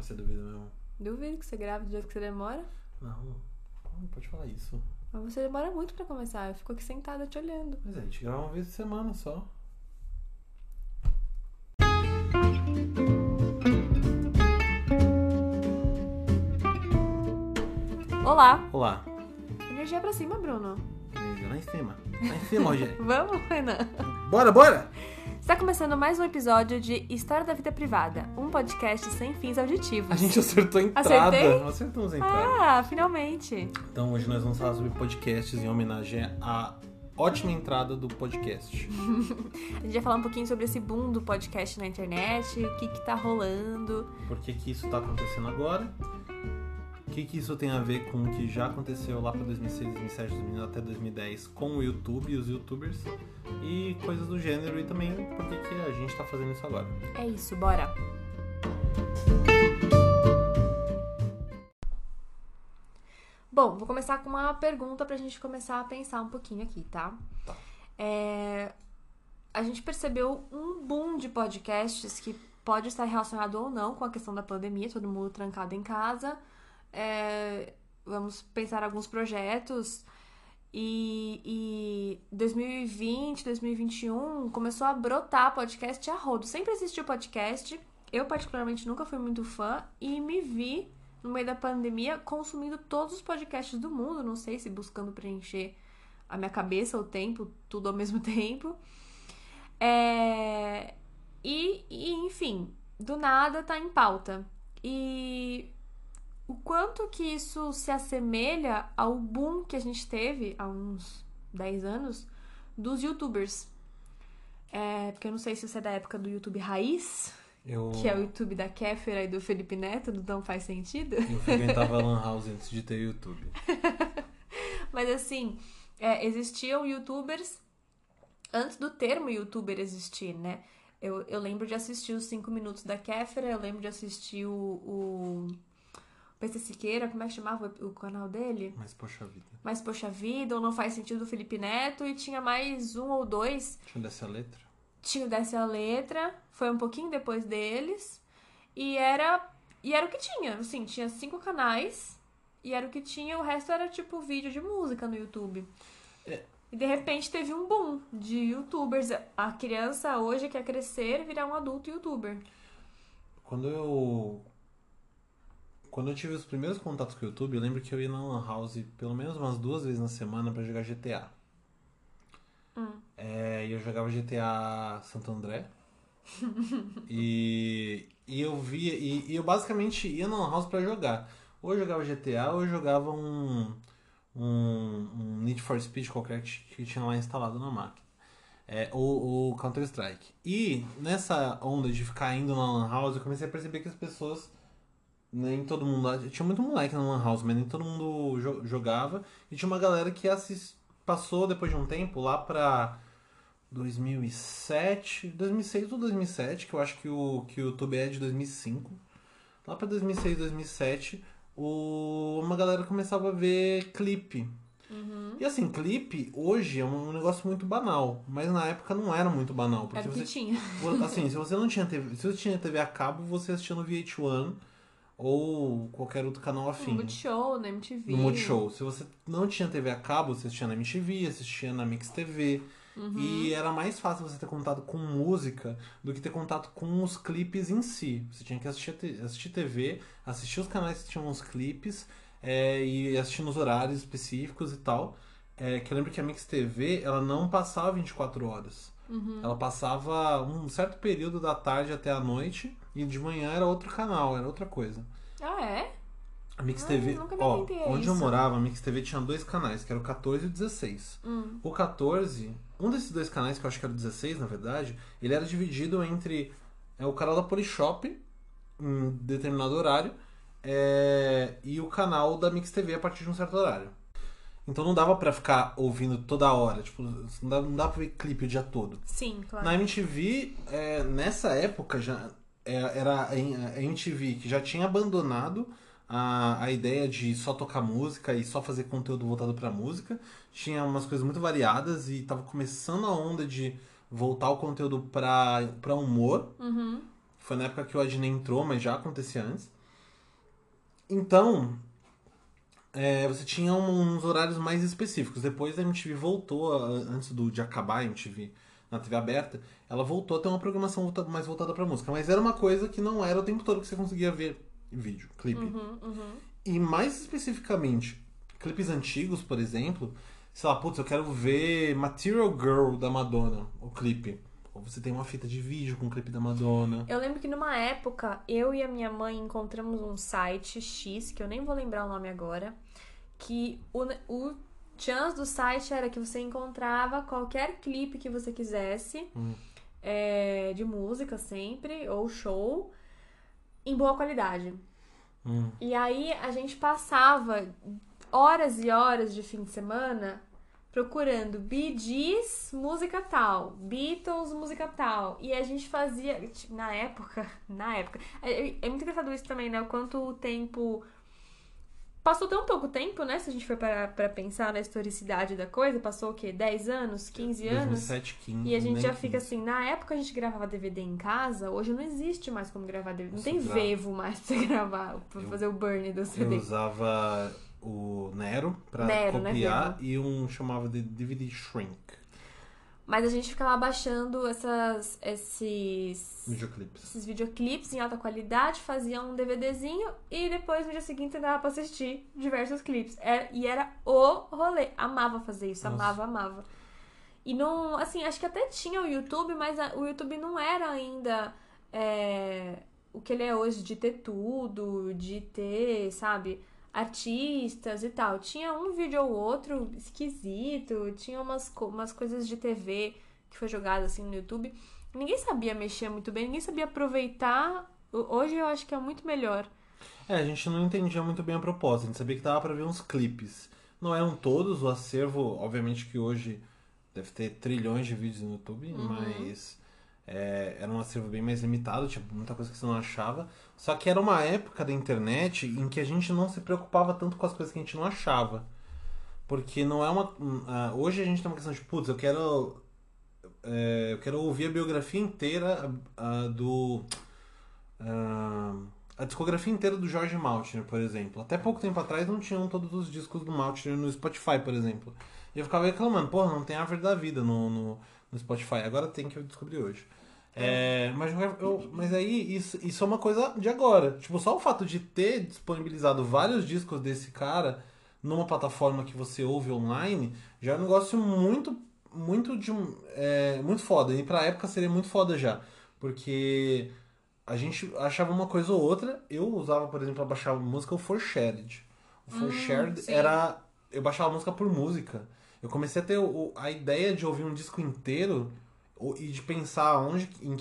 Mas você duvida mesmo? Duvido que você grave do jeito que você demora. Não, não pode falar isso. Mas você demora muito pra começar. Eu fico aqui sentada te olhando. Mas a gente grava uma vez por semana só. Olá! Olá. Energia pra cima, Bruno. Beleza, Lá em cima. Lá em cima, Rogério. Vamos, Renan? Bora, bora! Está começando mais um episódio de História da Vida Privada, um podcast sem fins auditivos. A gente acertou a entrada. Acertei? Acertamos a entrada. Ah, finalmente! Então hoje nós vamos falar sobre podcasts em homenagem à ótima entrada do podcast. A gente vai falar um pouquinho sobre esse boom do podcast na internet, o que que tá rolando. Por que, que isso tá acontecendo agora? O que, que isso tem a ver com o que já aconteceu lá para 2006, 2007, 2009 até 2010 com o YouTube e os YouTubers e coisas do gênero e também por que, que a gente tá fazendo isso agora. É isso, bora! Bom, vou começar com uma pergunta pra gente começar a pensar um pouquinho aqui, tá? Tá. É, a gente percebeu um boom de podcasts que pode estar relacionado ou não com a questão da pandemia, todo mundo trancado em casa. É, vamos pensar alguns projetos. E, e 2020, 2021 começou a brotar podcast a rodo. Sempre existiu podcast. Eu, particularmente, nunca fui muito fã e me vi no meio da pandemia consumindo todos os podcasts do mundo. Não sei se buscando preencher a minha cabeça, o tempo, tudo ao mesmo tempo. É... E, e, enfim, do nada tá em pauta. E o quanto que isso se assemelha ao boom que a gente teve há uns 10 anos dos youtubers. É, porque eu não sei se você é da época do YouTube raiz, Eu, que é o YouTube da Kéfera e do Felipe Neto, do Não Faz Sentido. eu frequentava Lan House antes de ter YouTube. Mas assim, é, existiam youtubers antes do termo youtuber existir, né? Eu, eu lembro de assistir os 5 minutos da Kéfera, eu lembro de assistir o, o PC Siqueira, como é que chamava o, o canal dele? Mas poxa vida. Mas Poxa Vida, ou Não Faz Sentido do Felipe Neto, e tinha mais um ou dois. Tinha dessa letra? Tinha o Desce a Letra, foi um pouquinho depois deles, e era, e era o que tinha, assim, tinha cinco canais, e era o que tinha, o resto era tipo vídeo de música no YouTube. É. E de repente teve um boom de youtubers. A criança hoje quer crescer e virar um adulto youtuber. Quando eu. Quando eu tive os primeiros contatos com o YouTube, eu lembro que eu ia na Lan House pelo menos umas duas vezes na semana pra jogar GTA. É, e eu jogava GTA Santo André. e, e eu via. E, e eu basicamente ia na Lan House pra jogar. Ou eu jogava GTA ou eu jogava um, um, um Need for Speed qualquer que, que tinha lá instalado na máquina. É, ou, ou Counter-Strike. E nessa onda de ficar indo na Lan House, eu comecei a perceber que as pessoas. Nem todo mundo. Tinha muito moleque na Lan House, mas nem todo mundo jo- jogava. E tinha uma galera que assis, passou depois de um tempo lá pra 2007, 2006 ou 2007, que eu acho que o, que o YouTube é de 2005. Lá pra 2006, 2007, o, uma galera começava a ver clipe. E assim, clipe hoje é um negócio muito banal, mas na época não era muito banal. Porque Era que você, tinha. assim, se você não tinha TV, se você tinha TV a cabo, você assistia no VH1 ou qualquer outro canal afim. No Multishow, na MTV. No Multishow. Se você não tinha TV a cabo, você assistia na MTV, assistia na Mix TV. Uhum. E era mais fácil você ter contato com música do que ter contato com os clipes em si. Você tinha que assistir, assistir TV, assistir os canais que tinham os clipes é, e assistir nos horários específicos e tal. É, que eu lembro que a Mix TV ela não passava 24 horas. Uhum. Ela passava um certo período da tarde até a noite e de manhã era outro canal, era outra coisa. Ah, é? A Mix Ah, TV, ó, a onde eu isso. morava, a Mix TV tinha dois canais, que era o 14 e o 16. Hum. O 14, um desses dois canais, que eu acho que era o 16, na verdade, ele era dividido entre é, o canal da Polishop, em determinado horário, é, e o canal da Mix TV a partir de um certo horário. Então não dava pra ficar ouvindo toda hora, tipo, não dava, não dava pra ver clipe o dia todo. Sim, claro. Na MTV, é, nessa época, já é, era a MTV que já tinha abandonado a, a ideia de só tocar música e só fazer conteúdo voltado pra música. Tinha umas coisas muito variadas e tava começando a onda de voltar o conteúdo pra, pra humor. Uhum. Foi na época que o Adney entrou, mas já acontecia antes. Então, é, você tinha uns horários mais específicos. Depois a MTV voltou, a- antes do, de acabar a MTV na TV aberta, ela voltou a ter uma programação volta- mais voltada pra música. Mas era uma coisa que não era o tempo todo que você conseguia ver vídeo, clipe. Uhum, uhum. E mais especificamente, clipes antigos, por exemplo, sei lá, putz, eu quero ver Material Girl da Madonna, o clipe. Ou você tem uma fita de vídeo com o clipe da Madonna. Eu lembro que numa época, eu e a minha mãe encontramos um site X, que eu nem vou lembrar o nome agora, que o, o chance do site era que você encontrava qualquer clipe que você quisesse, Hum. é, de música sempre, ou show, em boa qualidade. Hum. E aí a gente passava horas e horas de fim de semana procurando Bee Gees, música tal, Beatles, música tal. E a gente fazia, na época, na época, é, é muito engraçado isso também, né? O quanto o tempo Passou tão pouco tempo, né? Se a gente for para pra pensar na historicidade da coisa, passou o quê? 10 anos, 15 anos? 2007, 15. E a gente nem já fica 15. assim, na época a gente gravava DVD em casa, hoje não existe mais como gravar DVD. Não tem bravo. vevo mais pra você gravar, pra Eu- fazer o burn do Eu CD. usava o Nero pra Nero, né, copiar Vevo? e um chamava de DVD Shrink. Mas a gente ficava baixando essas, esses, Videoclipes. esses videoclipes em alta qualidade, fazia um DVDzinho e depois no dia seguinte dava pra assistir diversos clipes. É- e era o rolê. Amava fazer isso, Nossa. amava, amava. E não, assim, acho que até tinha o YouTube, mas a- o YouTube não era ainda é, o que ele é hoje, de ter tudo, de ter, sabe, artistas e tal. Tinha um vídeo ou outro esquisito, tinha umas, umas coisas de TV que foi jogada assim no YouTube. Ninguém sabia mexer muito bem, ninguém sabia aproveitar. Hoje eu acho que é muito melhor. É, a gente não entendia muito bem a proposta. A gente sabia que dava pra ver uns clipes. Não eram todos, o acervo, obviamente que hoje deve ter trilhões de vídeos no YouTube, Uhum. mas é, era um acervo bem mais limitado, tinha muita coisa que você não achava. Só que era uma época da internet em que a gente não se preocupava tanto com as coisas que a gente não achava. Porque não é uma. hum, hoje a gente tem uma questão de, putz, eu quero. é, eu quero ouvir a biografia inteira ah, do. ah, a discografia inteira do George Maltner, por exemplo. Até pouco tempo atrás não tinham todos os discos do Maltner no Spotify, por exemplo. E eu ficava reclamando, porra, não tem Árvore da Vida no, no, no Spotify. Agora tem que eu descobri hoje. É, mas, eu- mas aí isso, isso é uma coisa de agora. Tipo, só o fato de ter disponibilizado vários discos desse cara numa plataforma que você ouve online já é um negócio muito, muito de é, muito foda. E pra época seria muito foda já. Porque a gente achava uma coisa ou outra. Eu usava, por exemplo, pra baixar música o ForShared. O ForShared sim. era. Eu baixava música por música. Eu comecei a ter o- a ideia de ouvir um disco inteiro e de pensar onde em,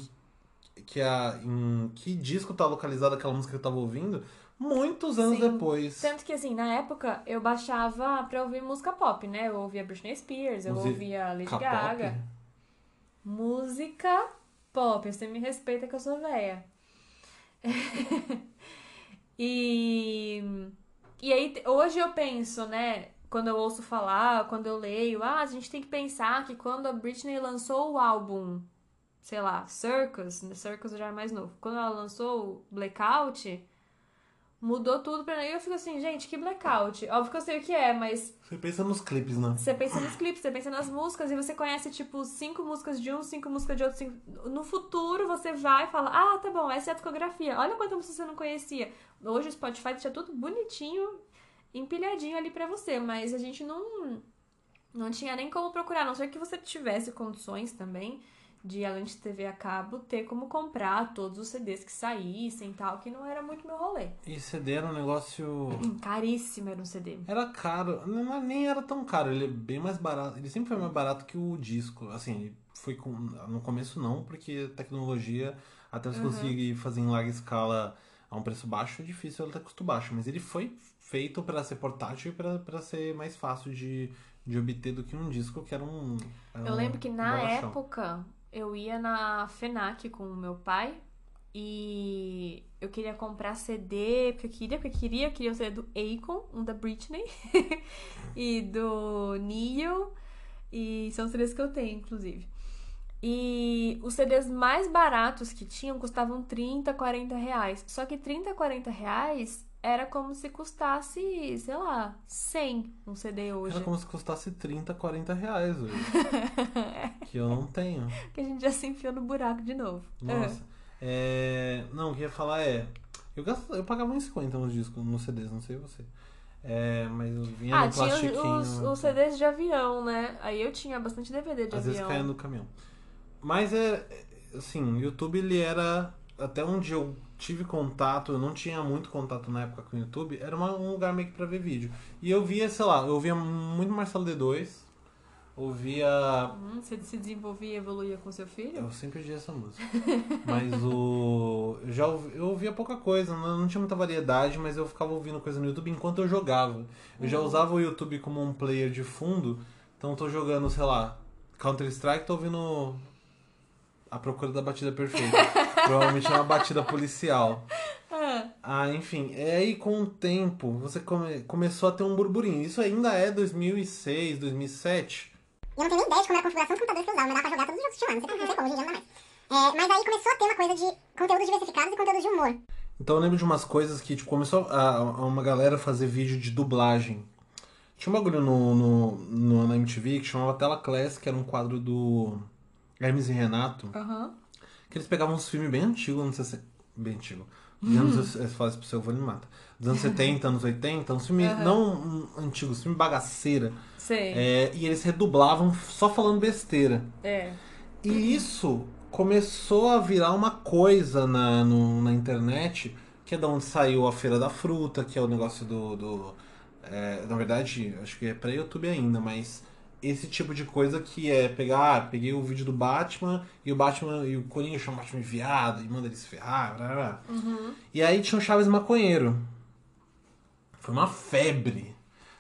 que- a, em que disco tá localizada aquela música que eu tava ouvindo muitos anos Sim. depois. Tanto que, assim, na época eu baixava pra ouvir música pop, né? Eu ouvia Britney Spears, eu Musi- ouvia Lady. Gaga. Música pop, você me respeita que eu sou véia. e, e aí, hoje eu penso, né? Quando eu ouço falar, quando eu leio, ah, a gente tem que pensar que quando a Britney lançou o álbum, sei lá, Circus, né, Circus já é mais novo, quando ela lançou o Blackout, mudou tudo pra mim. E eu fico assim, gente, que blackout? Óbvio que eu sei o que é, mas Você pensa nos clipes, né? você pensa nos clipes, você pensa nas músicas e você conhece, tipo, cinco músicas de um, cinco músicas de outro. Cinco... No futuro você vai e fala, ah, tá bom, essa é a discografia. Olha quanta música você não conhecia. Hoje o Spotify deixa tudo bonitinho, empilhadinho ali pra você, mas a gente não. Não tinha nem como procurar, a não ser que você tivesse condições também de, além de TV a cabo, ter como comprar todos os CDs que saíssem e tal, que não era muito meu rolê. E CD era um negócio. Hum, Caríssimo era um CD. Era caro, não, nem era tão caro, ele é bem mais barato. Ele sempre foi mais barato que o disco. Assim, foi com. No começo não, porque tecnologia, até você conseguir fazer em larga escala a um preço baixo, é difícil ele ter custo baixo. Mas ele foi feito para ser portátil e para ser mais fácil de, de obter do que um disco, que era um. era Eu um lembro que na bolachão. época eu ia na FENAC com o meu pai e eu queria comprar CD, porque eu queria, porque eu queria, eu queria o CD do Akon, um da Britney, e do Neil, e são os CDs que eu tenho, inclusive. E os CDs mais baratos que tinham custavam 30, 40 reais. Só que 30, 40 reais era como se custasse, sei lá, 100 um CD hoje. Era como se custasse 30, 40 reais hoje. que eu não tenho. Que a gente já se enfiou no buraco de novo. Nossa. É... Não, o que eu ia falar é. Eu, gasto... eu pagava uns 50 nos discos, nos CDs, não sei você. É, mas eu vinha Ah, no tinha plastiquinho. os, os CDs de avião, né? Aí eu tinha bastante DVD de Às vezes avião. caia no caminhão. Mas é. Assim, o YouTube ele era. Até onde eu tive contato, eu não tinha muito contato na época com o YouTube, era uma- um lugar meio que pra ver vídeo. E eu via, sei lá, eu via muito Marcelo D2, ouvia. Hum, você se desenvolvia e evoluía com seu filho? Eu sempre ouvi essa música. Mas o. Eu já ouvi, eu ouvia pouca coisa, não, tinha muita variedade, mas eu ficava ouvindo coisa no YouTube enquanto eu jogava. Eu já Uhum. usava o YouTube como um player de fundo, então eu tô jogando, sei lá, Counter-Strike, tô ouvindo A Procura da Batida Perfeita. Provavelmente é uma batida policial. Ah, Ah, enfim, é aí com o tempo você come- começou a ter um burburinho. Isso ainda é 2006, 2007. Eu não tenho nem ideia de como era a configuração dos computadores que eu usava, mas dava pra jogar todos os jogos que tinha lá. Não sei, não sei como, hoje em dia não dá mais. É, mas aí começou a ter uma coisa de conteúdos diversificados e conteúdos de humor. Então eu lembro de umas coisas que tipo, começou a, a uma galera fazer vídeo de dublagem. Tinha um bagulho no, no, no- na MTV que chamava Tela Class, que era um quadro do Hermes e Renato, aham. Que eles pegavam uns filmes bem antigos, não sei se bem antigo. Dos anos, eles falam isso pro seu avô, ele mata. Dos anos 70, anos 80, uns filmes Aham. não hum, antigos, filme bagaceira. Sei. É, e eles redublavam só falando besteira. É. E isso começou a virar uma coisa na, no- na internet, que é da onde saiu a Feira da Fruta, que é o negócio do. do é, na verdade, acho que é pra YouTube ainda, mas esse tipo de coisa que é pegar, ah, peguei o vídeo do Batman e o Batman e o Coringa chama o Batman de viado e manda ele se ferrar, blá, blá, blá. E aí tinha o Chaves Maconheiro. Foi uma febre.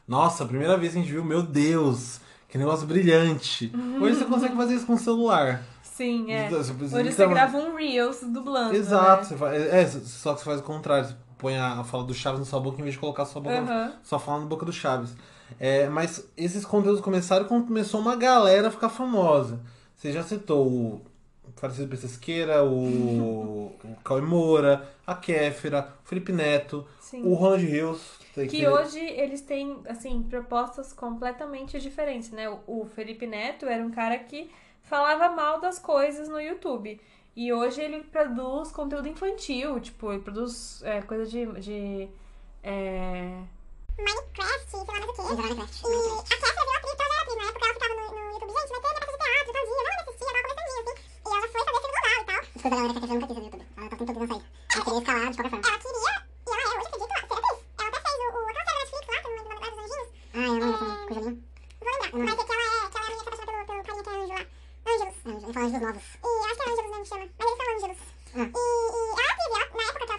Nossa, a primeira vez que a gente viu, meu Deus, que negócio brilhante. Hoje você consegue fazer isso com o celular. Sim, é. Você precisa- Hoje você então- grava um Reels dublando. Exato, Né? você faz, é, só que você faz o contrário. Você põe a, a fala do Chaves na sua boca em vez de colocar a sua boca, só fala na boca do Chaves. É, mas esses conteúdos começaram quando começou uma galera a ficar famosa. Você já citou o Falecido Pesqueira, o, o Cauê Moura, a Kéfera, o Felipe Neto, Sim. o Ronald Rios. Que hoje eles têm, assim, propostas completamente diferentes, né? O- O Felipe Neto era um cara que falava mal das coisas no YouTube. E hoje ele produz conteúdo infantil, tipo, ele produz é, coisa de. de é... Minecraft, sei lá mais o que. Minecraft. E a Kéfera virou atriz, então ela era atriz. Na época ela ficava no, no YouTube, gente, vai ter minha peça de teatro, tal dia. Não, ela assistia, ela tava começandinho, assim. E ela foi fazer filme global e tal. Desculpa, galera, que a Kéfera nunca quis fazer YouTube. Ela tá tentando não sair. Ela queria escalar de qualquer forma. Ela queria, e ela é, hoje acredito, ser atriz. Ela até fez o, o aquela série da Netflix lá, que eu não lembro o nome dos anjinhos. Ah, eu não lembro também, com o Julinho. Vou lembrar, mas é que ela é, que ela é a é apaixonada pelo, pelo carinha que é anjo lá. Ângelos. Ângelos, ele fala Ângelos Novos. E acho que é Ângelos mesmo que chama, mas eles são Ângelos. E, e ela é atriz, e ela, na época que ela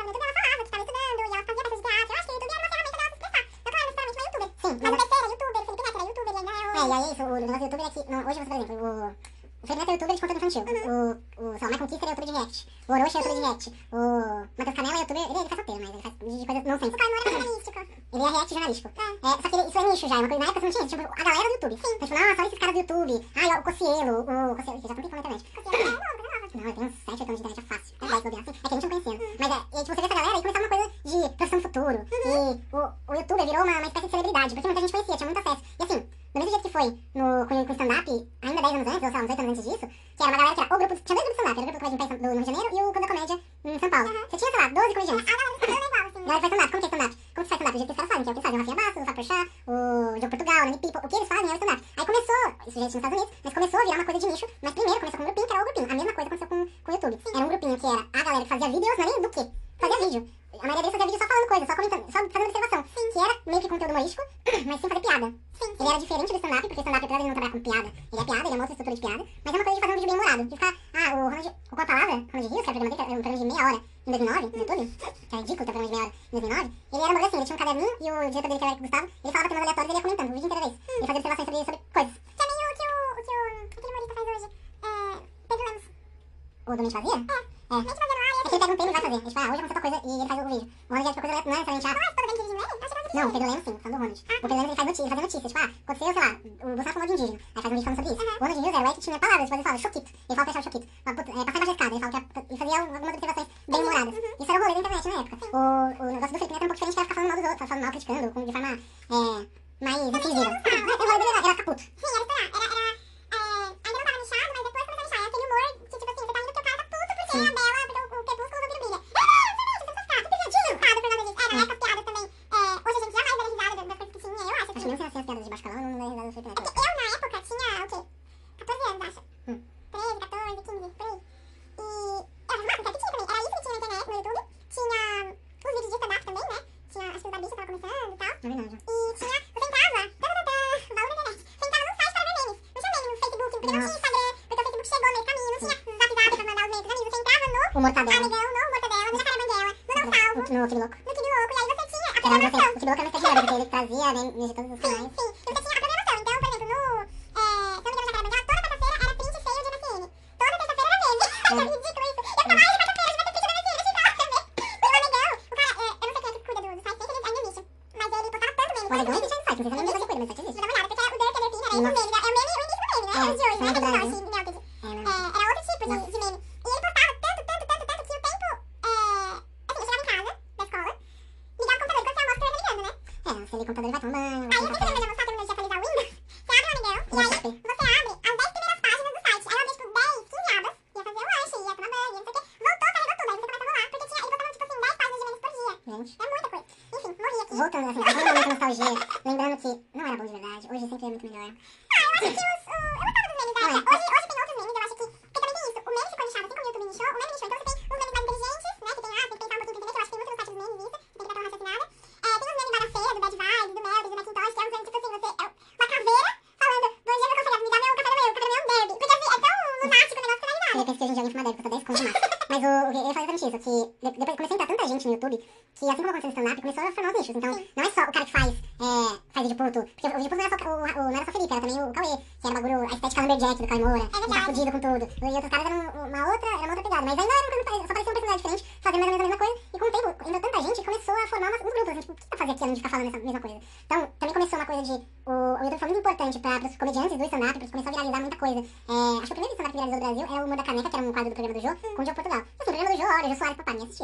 mas o PC era youtuber, o Felipe Neto era youtuber, e ainda é o... É, e aí isso, o negócio do youtuber é que, não, hoje você, por exemplo, o... O Felipe é youtuber de conteúdo infantil. O, o, sei lá, o Michael Kister é youtuber de react. O Orochi é youtuber de react. O Matheus Canela é youtuber... Ele, ele faz roteiro, mas ele faz de coisas não O Caio Moura é jornalístico. Ele é react jornalístico. É. só que ele- isso é nicho já, é uma coisa... Na época você não tinha. Tipo, a galera do YouTube. Sim. Então, tipo, nossa, olha esses caras do YouTube. Ó, o Cocielo. O Cocielo, que já publicou na internet. Cocielo é nova, é. Não, eu tenho uns 7, 8 anos de internet, é fácil. É 10, bobear, assim. É que a gente não conhecendo. Mas é, e, tipo, você vê essa galera e começava uma coisa de profissão futuro. E o, o YouTube virou uma, uma espécie de celebridade, porque muita gente conhecia, tinha muito acesso. E assim, do mesmo jeito que foi no, com, com o stand-up, ainda 10 anos antes, ou sei lá, uns 8 anos antes disso, que era uma galera que era o grupo, tinha dois grupos de stand-up, era o grupo do em São- do no Rio de Janeiro e o Clube da Comédia em São Paulo. Você tinha, sei lá, 12 comediantes. Ah, galera, isso é assim. Galera faz stand-up, como que é stand-up? Como que faz stand-up? Do jeito que os caras fazem, que é o que fazem, o Rafinha Bastos, o Fábio Porchat, o Diogo Portugal, o Nani People, o que eles fazem é o stand-up. Aí começou, isso tinha nos Estados Unidos, mas começou a virar uma coisa de nicho, mas primeiro começou com um grupinho que era o grupinho. A mesma coisa aconteceu com, com o YouTube. Era um grupinho que era a galera que fazia vídeos, não é nem do quê? Fazia vídeo. A maioria deles fazia vídeo só falando coisa, só comentando, só fazendo observação. Que era meio que conteúdo humorístico, mas sem fazer piada. Ele era diferente do stand-up, porque o stand-up, apesar de ele não trabalhar com piada, ele é piada, ele é uma outra estrutura de piada, mas é uma coisa de fazer um vídeo bem humorado. De ficar, ah, o Ronald, o com a palavra, Ronald Rios, que era o programa dele, que era um programa de meia hora em 2009, no YouTube, que é ridículo ter programa de meia hora em 2009, ele era um bagulho assim, ele tinha um caderninho e o diretor dele, que era o Gustavo, ele falava temas aleatórios e ele ia comentando o vídeo inteiro vez. Ele fazia observações sobre, sobre coisas. Que é meio o que o, o que o, aquele humorista faz hoje, é, Pedro Lemos. O do Mente Vazia? É. É. Mente Vazia no ar, é que ele pega um tema e vai fazer. Ele fala, ah, hoje aconteceu tal coisa e ele faz o vídeo. O Ronald é tipo coisa, não é necessariamente, ah, todo bem dirigindo ele? Acho que Não, o Pedro Lemos sim, falando do Ronald. O Pedro Lemos ele faz notícia, ele fazia notícia, tipo, ah, aconteceu, sei lá, o Bolsonaro falou de indígena, aí faz um vídeo falando sobre isso. O Ronald News era o Eric que tinha palavras, depois ele fala, choquito, ele fala que achava choquito. Fala, puta, é, passar embaixo da escada, ele fala que é, e fazia algumas observações bem humoradas. Isso era o rolê da internet na época. O, o negócio do Felipe Neto era um pouco diferente, que era ficar falando, falando mal, criticando, com, de forma é, mais incisível. Eu vou ela ela fica puto. Sim, era estourar. Era, era, é, ainda não tava lixado, mas depois começou a lixar. É aquele humor que, tipo assim, você tá indo porque o cara tá puto porque Sim. a Bela, porque o, o Crepúsculo não brilha. Ah, você vê, você tá tudo piadinho. Tá, por nada disso. Era, essas piadas também. É, hoje a gente jamais daria risada das coisas que tinha, eu acho. Acho que mesmo sem as piadas de baixo calão, não daria risada do É que eu, na época, tinha, o quê? 14 anos, acho. Hum. 13, 14, 15, por aí. E era as máquinas que tinha também. Era isso que tinha na internet, no YouTube. Tinha os vídeos de stand-up também, né? Tinha, acho que o da bicha tava começando e tal. É verdade. E tinha, você entrava, tadadadá, valor da internet. Você entrava num site para ver memes. Não tinha meme no Facebook, porque não tinha Nossa. Instagram, porque o Facebook chegou nesse caminho, não tinha zap zap pra mandar os memes pros amigos. Você entrava no O Mortadela. Amigão, no Mortadela, no Jacaré Banguela, no Não Kibi Louco. no Kibi Louco, e aí você tinha a programação. o Kibi Louco era mais tecnologia, porque ele memes de todos os canais. sim.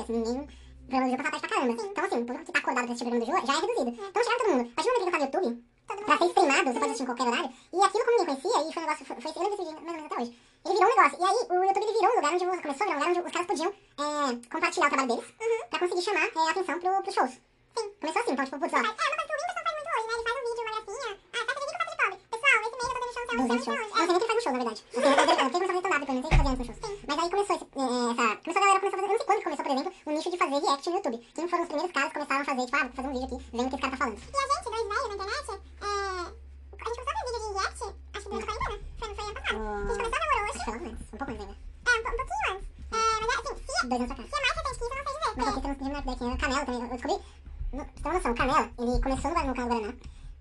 Assim, ninguém. Jô passava tarde pra caramba. Então, assim, o público que tá acordado pra assistir o programa do Jô já é reduzido. Então, chegava todo mundo. A momento que ele tá no YouTube, pra ser streamado, você pode assistir em qualquer horário. E aquilo, como ninguém conhecia, e foi um negócio, foi, foi eu decidi, mais ou menos até hoje. Ele virou um negócio. E aí, o YouTube virou um lugar onde começou a virar um lugar onde os caras podiam é, compartilhar o trabalho deles pra conseguir chamar é, atenção pro, pros shows. Sim. Começou assim, então, tipo, putz, ó, É, uma coisa que o Whindersson faz muito hoje, né? Ele faz um mês eu tô dando show no céu, 200 no shows. Eu nem quem faz no show, na verdade. Eu eu eu sei que começou a fazer stand-up não sei o que fazia antes no show. Mas aí começou esse, é, essa... Começou a galera, começou a fazer... Eu não sei quando começou, por exemplo, o nicho de fazer react no YouTube. Quem foram os primeiros caras que começaram a fazer, tipo, ah, vou fazer um vídeo aqui, vendo o que esse cara tá falando. E a gente, dois velhos na internet, é... a gente começou a ver vídeo de react, acho que durante a quarentena. Foi, foi ano passado. A gente começou a namorar hoje. foi logo antes, um pouco antes ainda. É, um, um pouquinho antes. É, mas assim, se, Dois anos pra cá. se é mais recente que isso, eu não sei dizer. Mas ideia, quem era Canela também. Eu descobri, no, você ter uma noção, Canela, ele começou no, no Guaraná,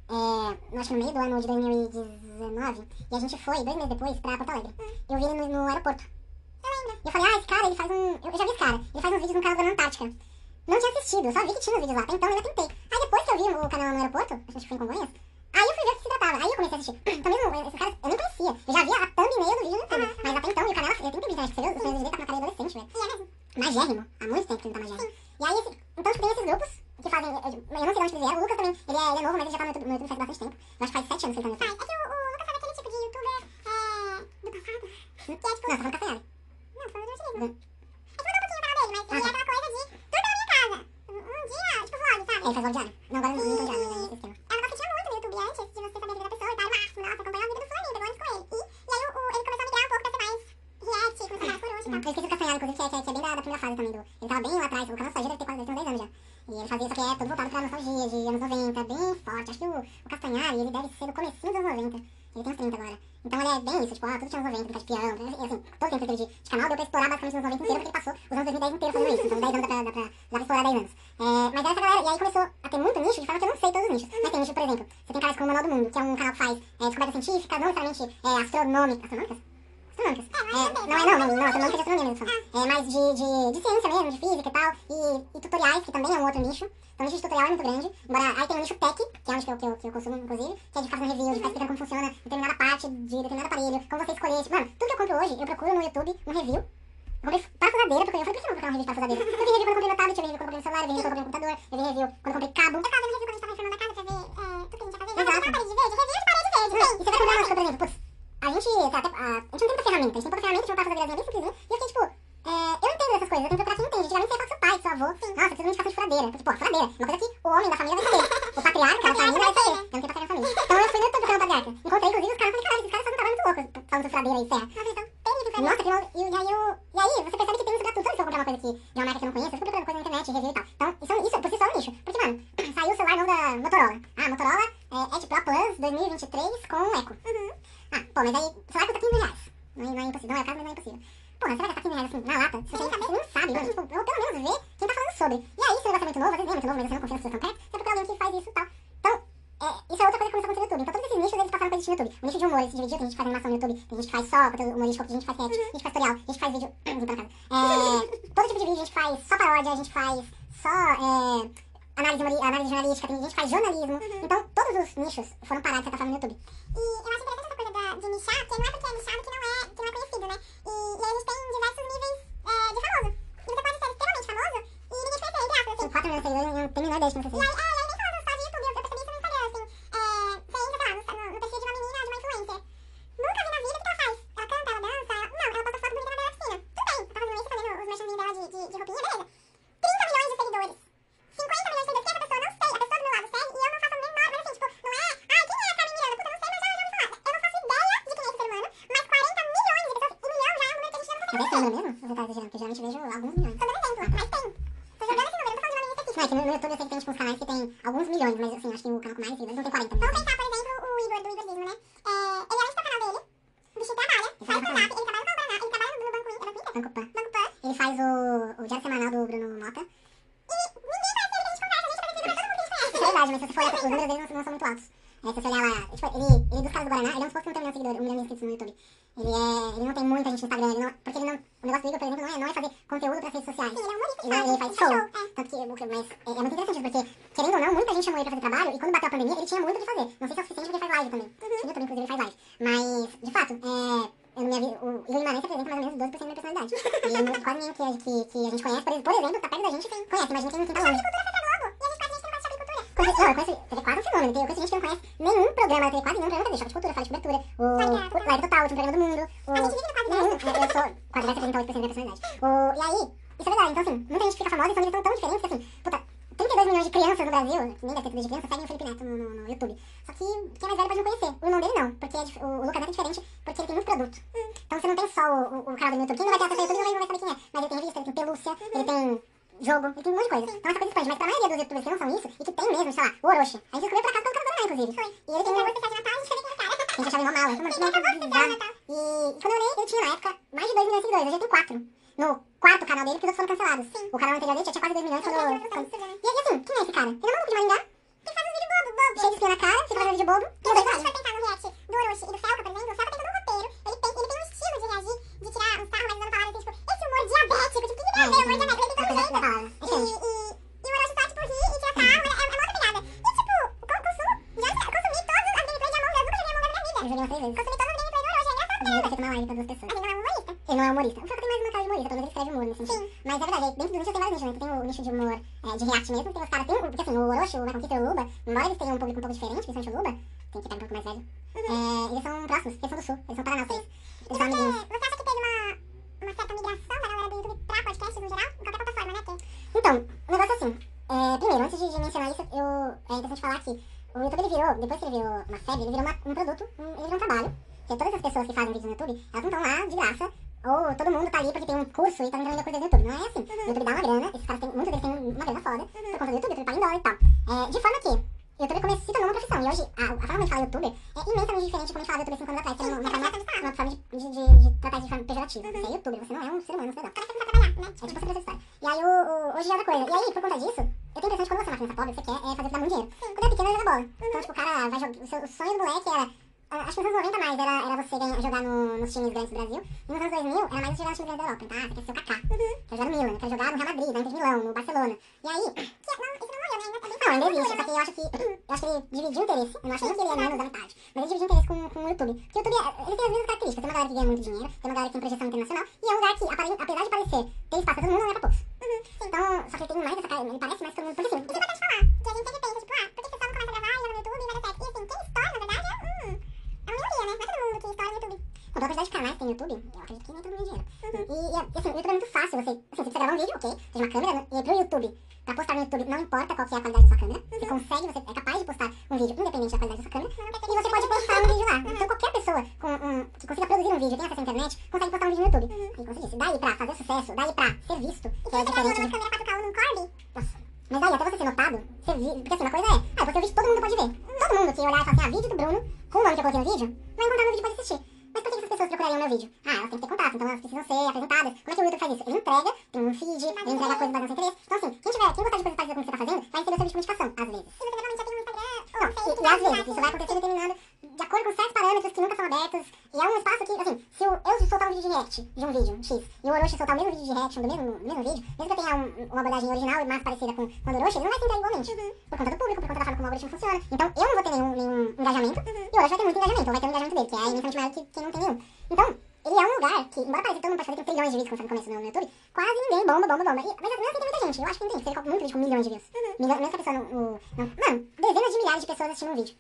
é, acho que no meio do ano de 2019, e a gente foi, dois meses depois, pra Porto Alegre. Eu vi ele no, no aeroporto. E eu falei, ah, esse cara, ele faz um. Eu já vi esse cara, ele faz uns vídeos no canal da Antártica. Não tinha assistido, eu só vi que tinha os vídeos lá, então eu ainda tentei. Aí depois que eu vi o canal no aeroporto, acho que foi em Congonhas, aí eu fui ver o que se tratava, aí eu comecei a assistir. Então mesmo, esses caras, eu nem conhecia, eu já via a thumbnail do vídeo no YouTube, mas até então, e o canal, eu tenho que internet, você viu? Os primeiros vídeos tá com uma cara adolescente, velho. E é mesmo. Magérrimo, há muito tempo que ele tá magérrimo. E aí, então, tipo, tem esses grupos que fazem, eu, eu não sei de onde eles vieram, o Lucas também, ele é, ele é novo, mas ele já tá no YouTube, no YouTube faz bastante tempo. Eu acho que faz 7 anos que ele tá no Faz. YouTube. É que o, o Lucas sabe aquele tipo de youtuber, é... do passado. Que é tipo... Não, tá falando castanhado. Não, foi o do antigo. Do- É que mudou um pouquinho o canal dele, mas ele é aquela coisa de... Tudo na minha casa. Um, um dia, tipo vlog, sabe? Ele faz vlog diário. Não, agora não, não tô diário, mas é esse esquema. É um negócio que tinha muito no YouTube antes, de você saber a vida da pessoa e tal, máximo, nossa, acompanhar a vida do fulaninho, pegou antes com ele. E, e aí o, o- ele começou a migrar um pouco pra ser mais react, começou a por hoje e Eu tal. esqueci do Castanhado, inclusive, que é, que é, é bem da, da primeira fase também. Do, ele tava bem lá atrás, o canal deve ter quase deve ter uns 10 anos já. E ele fazia isso que é todo voltado pra nostalgia, de anos 90, bem forte. Acho que o, o Castanhari, ele deve ser do comecinho dos anos 90. Ele tem uns 30 agora. Então ele é bem isso, tipo, ah, tudo tinha anos 90, brincar de peão, assim, todo tempo de, de canal deu pra explorar basicamente os anos 90 inteiro, porque ele passou os anos 2010 inteiro fazendo isso. Então 10 anos dá pra, dá pra, dá pra explorar 10 anos. É, mas essa galera, e aí começou a ter muito nicho, de forma que eu não sei todos os nichos. Mas tem nicho, por exemplo, você tem caras como o Manual do Mundo, que é um canal que faz é, descoberta científica, não necessariamente é, astronômica. Astronômicas? Astronômicas. É, não é não, tem não de gastronomia mesmo só. É mais de, de, de, ciência mesmo, de física e tal. E, e, tutoriais, que também é um outro nicho. Então o nicho de tutorial é muito grande. Embora aí tem o nicho tech, que é um nicho que eu, que eu, que eu consumo, inclusive, que é de ficar fazendo review, de ficar explicando como funciona determinada parte de determinado aparelho, como você escolher. Tipo, mano, tudo que eu compro hoje, eu procuro no YouTube um review. Eu comprei parafusadeira, porque eu falei, por que eu vou comprar um review de parafusadeira? Eu vi review quando eu comprei meu tablet, eu vi review quando eu comprei meu celular, eu vi review quando eu comprei meu computador, eu vi review quando eu comprei cabo. Eu tava vendo review quando a gente tava reformando a casa pra ver é, tudo que a gente tá ia fazer. Exato. Parede verde, review de parede verde. Não, e você vai comprar uma coisa, por exemplo, putz, a gente, tá até, a, a gente não tem muita ferramenta, a gente tem pouca ferramenta, tinha uma pra fazer a bem tá simplesinha, e eu fiquei tipo, é, eu entendo essas coisas, eu tenho que procurar quem entende, geralmente você com seu pai, seu avô, Sim. nossa, precisa de indicação de furadeira, então, tipo, ó, furadeira, uma coisa que o homem da família vai saber, o patriarca da família vai saber, eu não tenho patriarca na família, então eu fui no YouTube procurar um patriarca, encontrei inclusive os caras, falei, caralho, esses caras fazem um muito louco, falando de furadeira e ferra. Nossa, que louco, e, e, aí eu, e aí você percebe que tem isso gratuito, sabe se eu comprar uma coisa aqui, de uma marca que eu não conheço, eu fico procurando coisa na internet, review e tal, então isso, é isso é por si só é um nicho, porque mano, saiu o celular novo da Motorola, ah, Motorola, eh, é, tipo, Edge Pro Plus 2023 com Eco. Uhum pô, mas aí, o celular custa 15 mil reais. Não é, não é impossível. Não é o caso, mas não é impossível. Porra, você vai gastar 15 reais assim, na lata? Você, você não sabe, mano. Tipo, ou pelo menos ver quem tá falando sobre. E aí, se o negócio é muito novo, às vezes nem é muito novo, mas você não confia nas pessoas tão perto, você procura alguém que faz isso e tal. Então, é, isso é outra coisa que começou a acontecer no YouTube. Então, todos esses nichos, eles passaram pra existir no YouTube. O nicho de humor, ele se dividiu, tem gente que faz animação no YouTube, tem gente que faz só conteúdo humorístico, tem gente que faz sketch, gente que faz tutorial, gente que faz vídeo... Vim pra casa. É, todo tipo de vídeo, a gente faz só paródia, a gente faz só... É, análise, análise jornalística, tem gente que faz jornalismo. Então, todos os nichos foram parados, de certa forma, no YouTube. E eu acho interessante essa coisa da, de nichar, porque não é porque é nichado que não é, que não é conhecido, né? E, e a gente tem diversos níveis é, de famoso. E você pode ser extremamente famoso e ninguém te conhecer, entre aspas, assim. Tem 4 milhões de seguidores não tem menor ideia de E você é, de YouTube, eu, eu percebi isso no número que a gente não Mas é esse número mesmo? Tá exagerando? Porque geralmente eu vejo alguns milhões. Tô dando exemplo, mas tem. Tô jogando esse número, não tô falando de uma menina específica. Não, é que no, no YouTube eu sei que tem tipo, uns canais que tem alguns milhões, mas assim, acho que o canal com mais seguidores não tem 40 Vamos milhões. pensar, por exemplo, o Igor do Igorismo, né? É, ele, além de ter o canal dele, o bichinho trabalha, faz stand-up, ele trabalha no Paraná, ele trabalha no Banco Inter, é Banco? Banco Pan. Banco Pan. Ele faz o, o diário semanal do Bruno Mota. E ninguém conhece ele, que a gente conversa, a gente precisa mas todo mundo que a gente Isso é conhece. verdade, mas se você for olhar, os números dele não, não são muito altos. É, se você olhar lá, tipo, ele, ele dos caras do Guaraná, ele é um dos poucos que não tem um milhão de seguidores, um milhão de inscritos no YouTube. Ele é, ele não tem muita gente no Instagram, ele não, porque ele não, o negócio do Igor, por exemplo, não é, não é fazer conteúdo para redes sociais. Sim, ele é humorista, Ele, ele faz ele show. faz show, é. Tanto que, o que- mas é, é muito interessante, porque, querendo ou não, muita gente chamou ele pra fazer trabalho, e quando bateu a pandemia, ele tinha muito o que fazer. Não sei se é o suficiente porque ele faz live também. Uhum. No YouTube, inclusive, ele faz live. Mas, de fato, é, eu, na minha, vi- o Igor Guimarães representa mais ou menos 12% da minha personalidade. E eu não- quase ninguém que, a- que, que a gente conhece, por, por exemplo, tá perto da gente, conhece, imagina quem, quem tá longe. Cultura foi pra Globo, e a gente conhece gente que não gosta de cultura. Conhece, não, eu conheço, TV quase um fenômeno. Eu conheço gente que não conhece nenhum programa da TV quase nenhum programa da Choque de Cultura, Fala de Cobertura, o, Live o Live Total, o último programa do mundo. O, A gente vive no quase nenhum, verso. é, eu sou quase verso 38% da minha personalidade. O, e aí, isso é verdade, então assim, muita gente fica famosa e são níveis tão, tão diferentes que assim, puta, 32 milhões de crianças no Brasil, que nem deve ter desde criança, seguem o Felipe Neto no, no, no YouTube. Só que quem é mais velho pode não conhecer. O irmão dele não, porque é dif- o, o Lucas Neto é diferente, porque ele tem muito produto. Então você não tem só o, o, o canal dele no YouTube. Quem não vai ter acesso ao YouTube não vai, não vai saber quem é. Mas ele tem revista, ele tem pelúcia, ele tem jogo, ele tem um monte de coisa. Então essa coisa expande. Mas pra maioria dos youtubers que não são isso, e que tem mesmo, sei lá, o Orochi, a gente descobriu por acaso pelo canal do Guaraná, inclusive. Foi. E ele tem Ele um... pegou o especial de Natal, a gente foi ver com o cara. A gente achava ele mó mala. Como Sim, assim? ele acabou de bizarro. ficar, E quando eu olhei, ele tinha na época mais de 2 milhões de seguidores. Hoje ele tem 4. No quarto canal dele, porque os outros foram cancelados. Sim. O canal anterior dele já tinha quase 2 milhões quando... Ele quando... faz isso, né? E, e assim, quem é esse cara? Ele é um maluco de Maringá, Ele faz uns vídeos bobo, bobo. cheio de espinha na cara, fica fazendo vídeo bobo. E E é se a gente verdade. for pensar no react do Orochi e do Felca, por exemplo, o Felca tem todo um roteiro, ele tem, ele tem um estilo de reagir, de tirar uns carros mais usando palavras assim, tipo, esse humor diabético, tipo, o que que tem a ver, humor diabético, ele tem todo Uma jeito. coisa da palavra. É E, diferente. e, e o Orochi só, tipo, ri e tira sarro, é, é uma outra pegada. E, tipo, o con- consumo, já eu consumi todas as gameplays de Among Us, nunca joguei umas três vezes. Consumi todas as gameplays do Orochi, é engraçado. Ele tá feito uma live pra duas pessoas. Mas ele não é um humorista. Ele não é humorista. O Felca tem mais uma cara de humorista, pelo menos ele escreve humor nesse sentido. Sim. Mas é verdade, dentro do nicho tem vários nichos, né? Tem o nicho de humor é, de react mesmo, tem os caras, tem, um- porque assim, o Orochi, o Kister e o Luba, embora eles tenham um público um pouco diferente, principalmente o Luba, tem que pegar um pouco mais velho, é, eles são próximos, eles são do sul, eles são Paraná, vocês. E Eles você, são amiguinhos. você acha que teve uma, uma certa migração da galera do YouTube pra podcasts no geral? Em qualquer plataforma, né? Porque Então, o negócio é assim. É, primeiro, antes de, de mencionar isso, eu, é interessante falar que o YouTube ele virou, depois que ele virou uma febre, ele virou uma- um produto, um, ele virou um trabalho. Porque todas as pessoas que que olhar e falar assim, ah, vídeo do Bruno, com o nome que eu coloquei no vídeo, vai encontrar meu vídeo pode assistir. Mas por que essas pessoas procurariam meu vídeo? Ah, elas têm que ter contato, então elas precisam ser apresentadas. Como é que o YouTube faz isso? Ele entrega, tem um feed, ele entrega coisas baseadas no seu interesse. Então assim, quem tiver, quem gostar de coisas parecidas com o que você tá fazendo, vai receber o seu vídeo de notificação, às vezes. E você normalmente já tem um Instagram. Não, e, e às vezes, isso vai acontecer determinado de acordo com certos parâmetros que nunca são abertos. E é um espaço que, assim, se eu, eu soltar um vídeo de react de um vídeo X e o Orochi soltar o mesmo vídeo de react do mesmo, mesmo vídeo, mesmo que eu tenha um, uma abordagem original e mais parecida com, com a do Orochi, ele não vai se entregar igualmente. Por conta do público, por conta da forma como o algoritmo funciona. Então eu não vou ter nenhum, nenhum engajamento e o Orochi vai ter muito engajamento, ou vai ter um engajamento dele, que é imensamente maior que quem não tem nenhum. Então, ele é um lugar que, embora pareça que todo mundo pode fazer, tem trilhões de vídeos, foi no começo no, YouTube, quase ninguém bomba, bomba, bomba. E, mas mesmo assim tem muita gente. Eu acho que não tem. Você muito vídeo com milhões de views. Milhões, mesmo que a pessoa não, não- não- Mano, dezenas de milhares de pessoas assistindo um vídeo.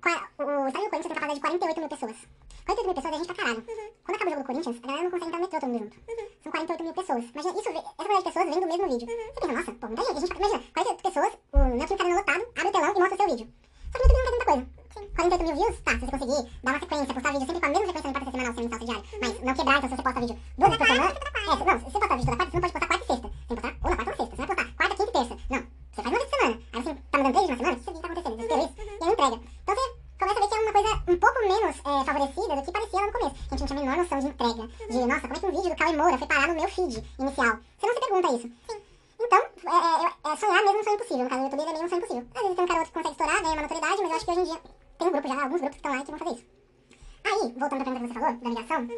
O estádio do Corinthians tem capacidade de 48 mil pessoas. 48 mil pessoas é gente pra caralho. Quando acaba o jogo do Corinthians, a galera não consegue entrar no metrô todo mundo junto. São 48 mil pessoas. Imagina, isso, essa quantidade de pessoas vendo o mesmo vídeo. Você pensa, nossa, pô, muita gente. A gente imagina, 48 pessoas, o Nelson Carino lotado, abre o telão e mostra o seu vídeo. Só que no YouTube não faz muita coisa. 48 mil views, tá, se você conseguir dar uma sequência, postar vídeo sempre com a mesma frequência, não importa se é semanal, se é mensal, se é diário, mas não quebrar, então se você posta vídeo duas vezes por semana, é, se- não, se você postar vídeo toda quarta, você não pode postar quarta e sexta, você tem que postar ou na quarta ou sexta, você vai postar quarta, quinta e terça, não, você faz uma vez por semana, aí você tá mandando três na semana, você vê o que tá acontecendo, desespero isso, e aí entrega. Então você começa a ver que é uma coisa um pouco menos é, favorecida do que parecia lá no começo, que a gente não tinha a menor noção de entrega, de, nossa, como é que um vídeo do Cauê Moura foi parar no meu feed inicial? Você não se pergunta isso. Então, é, é, é sonhar mesmo um sonho impossível. No caso do YouTube, ele é meio um sonho impossível. Às vezes tem um cara ou outro que consegue estourar, ganha uma notoriedade, mas eu acho que hoje em dia tem um grupo já, alguns grupos que estão lá e que vão fazer isso. Aí, voltando pra pergunta que você falou, da migração,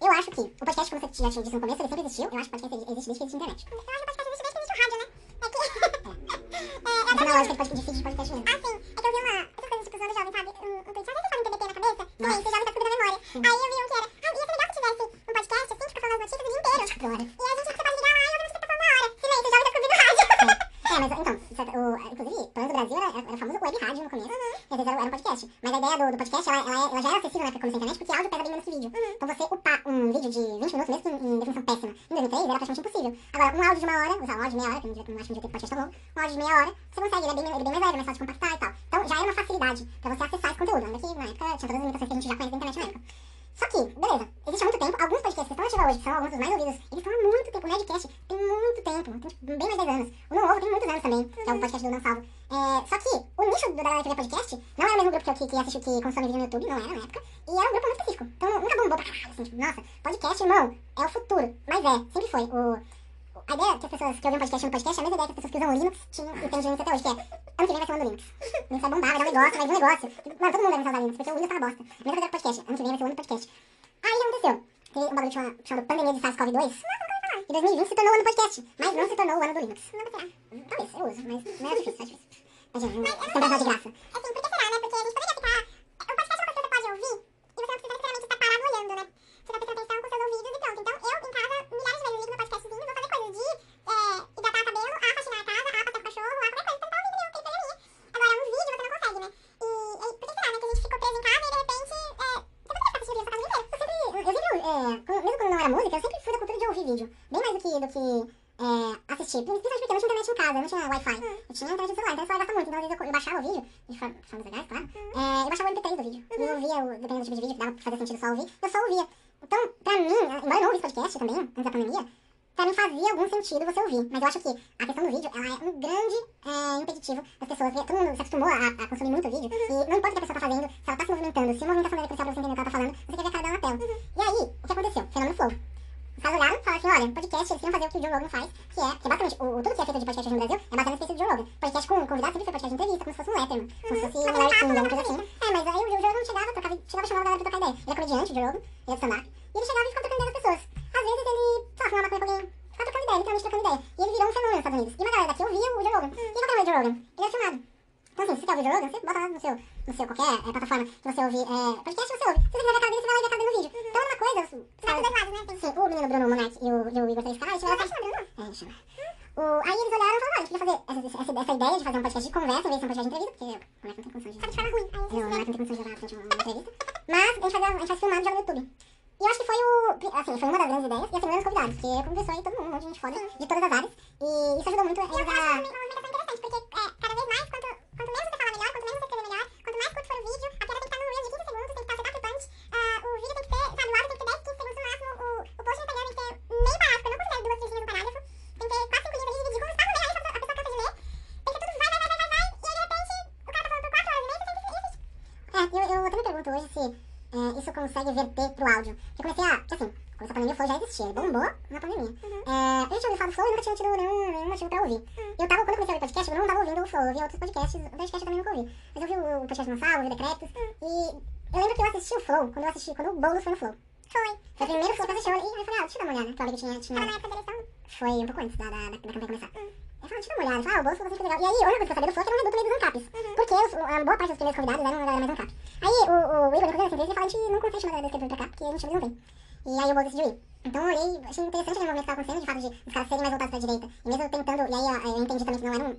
eu acho que o podcast, como você já tinha dito no começo, ele sempre existiu. Eu acho que o podcast existe desde que existe internet. Eu acho que o podcast existe desde que existe o rádio, né? É que... é, Essa é uma lógica de pod- de feed de podcast mesmo. Ah, sim. É que eu vi uma... Essas coisas tipo zoando jovem, sabe? Um, tweet. Às vezes fala um TBT na cabeça. Silêncio, o jovem tá tudo na memória. Aí eu vi um que era... Ah, ia ser legal se tivesse um podcast, assim, que fica falando as notícias o dia inteiro. Agora. E a gente, você pode ligar lá e ouvir o tá falando na hora. Silêncio, o jovem tá descobrindo rádio. É, mas então, isso é- o, inclusive, pelo menos no Brasil era, era o famoso web rádio no começo, e às vezes era, era um podcast. Mas a ideia do, do podcast, ela, ela, é- ela já era acessível na época como internet, porque áudio pesa bem menos que vídeo. Então você upar um vídeo de 20 minutos, mesmo que em, em definição péssima, em 2003, era praticamente impossível. Agora, um áudio de uma hora, usar um áudio de meia hora, que não não acho que ter podcast tão longo, um áudio de meia hora, você consegue, ele é bem, ele é bem mais leve, mais fácil de compactar e tal. Então já era uma facilidade pra você acessar esse conteúdo, ainda que na época tinha todas as limitações que a gente já conhece da internet na época. Só que, beleza, existe há muito tempo, alguns podcasts que estão ativos hoje, que são alguns dos mais ouvidos, eles estão há muito tempo, o Nerdcast tem muito tempo, tem tipo, bem mais de 10 anos. O Não Ovo tem muitos anos também, que é o podcast do Não Salvo. É, só que o nicho do que vê podcast não era o mesmo grupo que, eu- que, que assiste, que consome vídeo no YouTube, não era na época, e era um grupo muito específico. Então nunca bombou pra caralho, assim, tipo, nossa, podcast, irmão, é o futuro. Mas é, sempre foi. O, a ideia que as pessoas que ouvem podcast no podcast é a mesma ideia que as pessoas que usam Linux tinham e tem de Linux até hoje, que é ano que vem vai ser o ano do Linux. Linux vai bombar, vai dar um negócio, vai vir um negócio. Mano, todo mundo a usar Linux, porque o Windows tá uma bosta. A mesma coisa podcast. Ano que vem vai ser o ano do podcast. Aí o que aconteceu? Teve um bagulho chamado, chamado pandemia de SARS-CoV-2. E 2020 se tornou o ano do podcast, mas não se tornou o ano do Linux. Talvez, eu uso, mas não é difícil, é difícil. Imagina, um temporal de graça. Assim, por que será, né? Porque a gente poderia ficar... O podcast é uma coisa que você pode ouvir e você não precisa necessariamente estar parado olhando, né? Você vai prestando atenção com seus ouvidos e pronto. Então, eu, em casa, milhares de vezes ligo meu podcastzinho, vou fazer coisas de é, hidratar cabelo, a faxinar a casa, a passear com o cachorro, a qualquer coisa. Você não tá ouvindo nenhum, aquele programinha. Agora, um vídeo você não consegue, né? E, e por que será, né? Que a gente ficou preso em casa e, de repente, é, você poderia ficar assistindo vídeo a sua casa inteira. Eu sempre, eu sempre, é, quando- mesmo quando não era música, eu sempre fui da cultura de ouvir vídeo. Bem mais do que, do que é, assistir. Principalmente porque eu não tinha internet em casa, eu não tinha Wi-Fi. Eu tinha internet no celular, então o celular gasta muito. Então às vezes eu, eu baixava o vídeo, de forma- formas legais, claro. É, eu baixava o MP3 do vídeo. E eu ouvia, o, dependendo do tipo de vídeo que dava pra fazer sentido só ouvir, eu só ouvia. Então, pra mim, embora eu não ouvisse podcast também, antes da pandemia, pra mim fazia algum sentido você ouvir. Mas eu acho que a questão do vídeo, ela é um grande é, impeditivo das pessoas. ver- Todo mundo se acostumou a, a consumir muito vídeo. E não importa o que a pessoa tá fazendo, se ela tá se movimentando, se a movimentação dela é crucial pra você entender o que ela tá falando, você quer ver a cara dela na tela. E aí, o que aconteceu? Fenômeno flow. Os caras olharam e falaram assim, olha, podcast, eles queriam fazer o que o Joe Rogan faz, que é, que basicamente, o, tudo que é feito de podcast hoje no Brasil é baseado nesse princípio do Joe Rogan. Podcast com convidado sempre foi podcast de entrevista, como se fosse um Letterman, como se fosse um Larry King, alguma coisa assim. É, mas aí o Joe Rogan chegava, trocava, chegava chamava a galera pra trocar ideia. Ele é comediante, o Joe Rogan, ele é stand-up, e ele chegava e ficava trocando ideia com as pessoas. Às vezes ele, sei lá, fumava maconha com alguém, ficava trocando ideia, literalmente trocando ideia. E ele virou um fenômeno nos Estados Unidos. E uma galera daqui ouvia o Joe Rogan. E qual que é o Joe Rogan? Ele é filmado. Então, assim, se você quer ouvir o Joe Rogan, você bota lá no seu, no seu qualquer é, plataforma que você ouve é, podcast, você ouve. Se você quiser ver a cara dele, você vai lá e vê a cara dele no vídeo. Então, é uma coisa, os caras, dois lados, né? Sim, o menino Bruno Monark e o, e o Igor Feliz Caralho tiveram essa... É, chama. O, aí eles olharam e falaram, olha, a gente podia fazer essa, essa, essa ideia de fazer um podcast de conversa, em vez de ser um podcast de entrevista, porque o Monark não tem condição de... Só de forma ruim. Aí, Não, o Monark não tem condição de jogar na frente uma, uma entrevista. Mas a gente, faz, a gente faz filmado e joga no YouTube. E eu acho que foi o... assim, foi uma das grandes ideias, e a segunda dos convidados, porque conversou aí todo mundo, um monte de gente foda, de todas as áreas, e isso ajudou muito E eu eles acho a... uma movimentação interessante, porque é, cada vez mais, quanto, quanto menos você falar melhor, quanto menos você escrever melhor, quanto mais curto for o vídeo, a piada tem que estar no Reels de 15 segundos, tem que estar setup punch, ah, o vídeo tem que ter, sabe, o áudio tem que ter 10, 15 segundos no máximo, o, o post no Instagram tem que ter meio parágrafo, eu não considero duas, três linhas no parágrafo, tem que ter quatro, cinco linhas ali, dividir como está no meio, aí a pessoa cansa de ler, tem que ter tudo vai, vai, vai, vai, vai, vai, e aí de repente, o cara tá falando por 4 horas e meia, você tem que assistir. É, eu, eu até me pergunto hoje se é, isso consegue verter pro áudio. Eu comecei a. Porque assim, começou a pandemia, o Flow já existia, ele bombou na pandemia. É, eu já tinha ouvido falar do Flow e nunca tinha tido nenhum, nenhum motivo pra ouvir. Eu tava, quando eu comecei a ouvir podcast, eu não tava ouvindo o Flow, eu ouvia outros podcasts, o podcast eu também nunca ouvi. Mas eu vi o, o podcast do Mansal, ouvi o Decretos, e eu lembro que eu assisti o Flow, quando eu assisti, quando o Boulos foi no Flow. Foi. Foi o primeiro Flow que eu assisti, eu olhei e eu falei, ah, deixa eu dar uma olhada, pra ver que tinha. tinha... Tava na época da eleição. Foi um pouco antes da, da, da, da campanha começar. Eu falei, deixa eu dar uma olhada. Eu falei, ah, o Bolso foi legal. E aí, a única coisa que eu sabia do Flow é que era um reduto meio dos Ancaps. Porque os, a boa parte dos primeiros convidados eram uma galera mais Ancap. Aí o, o Igor, começo da entrevista, ele falou, a gente não consegue chamar a galera esquerda pra cá, porque a gente não tem. E aí o Bolso decidiu ir. Então eu olhei, achei interessante aquele movimento que tava acontecendo, de fato de os caras serem mais voltados pra direita. E mesmo tentando, e aí ó, eu entendi também que não era um...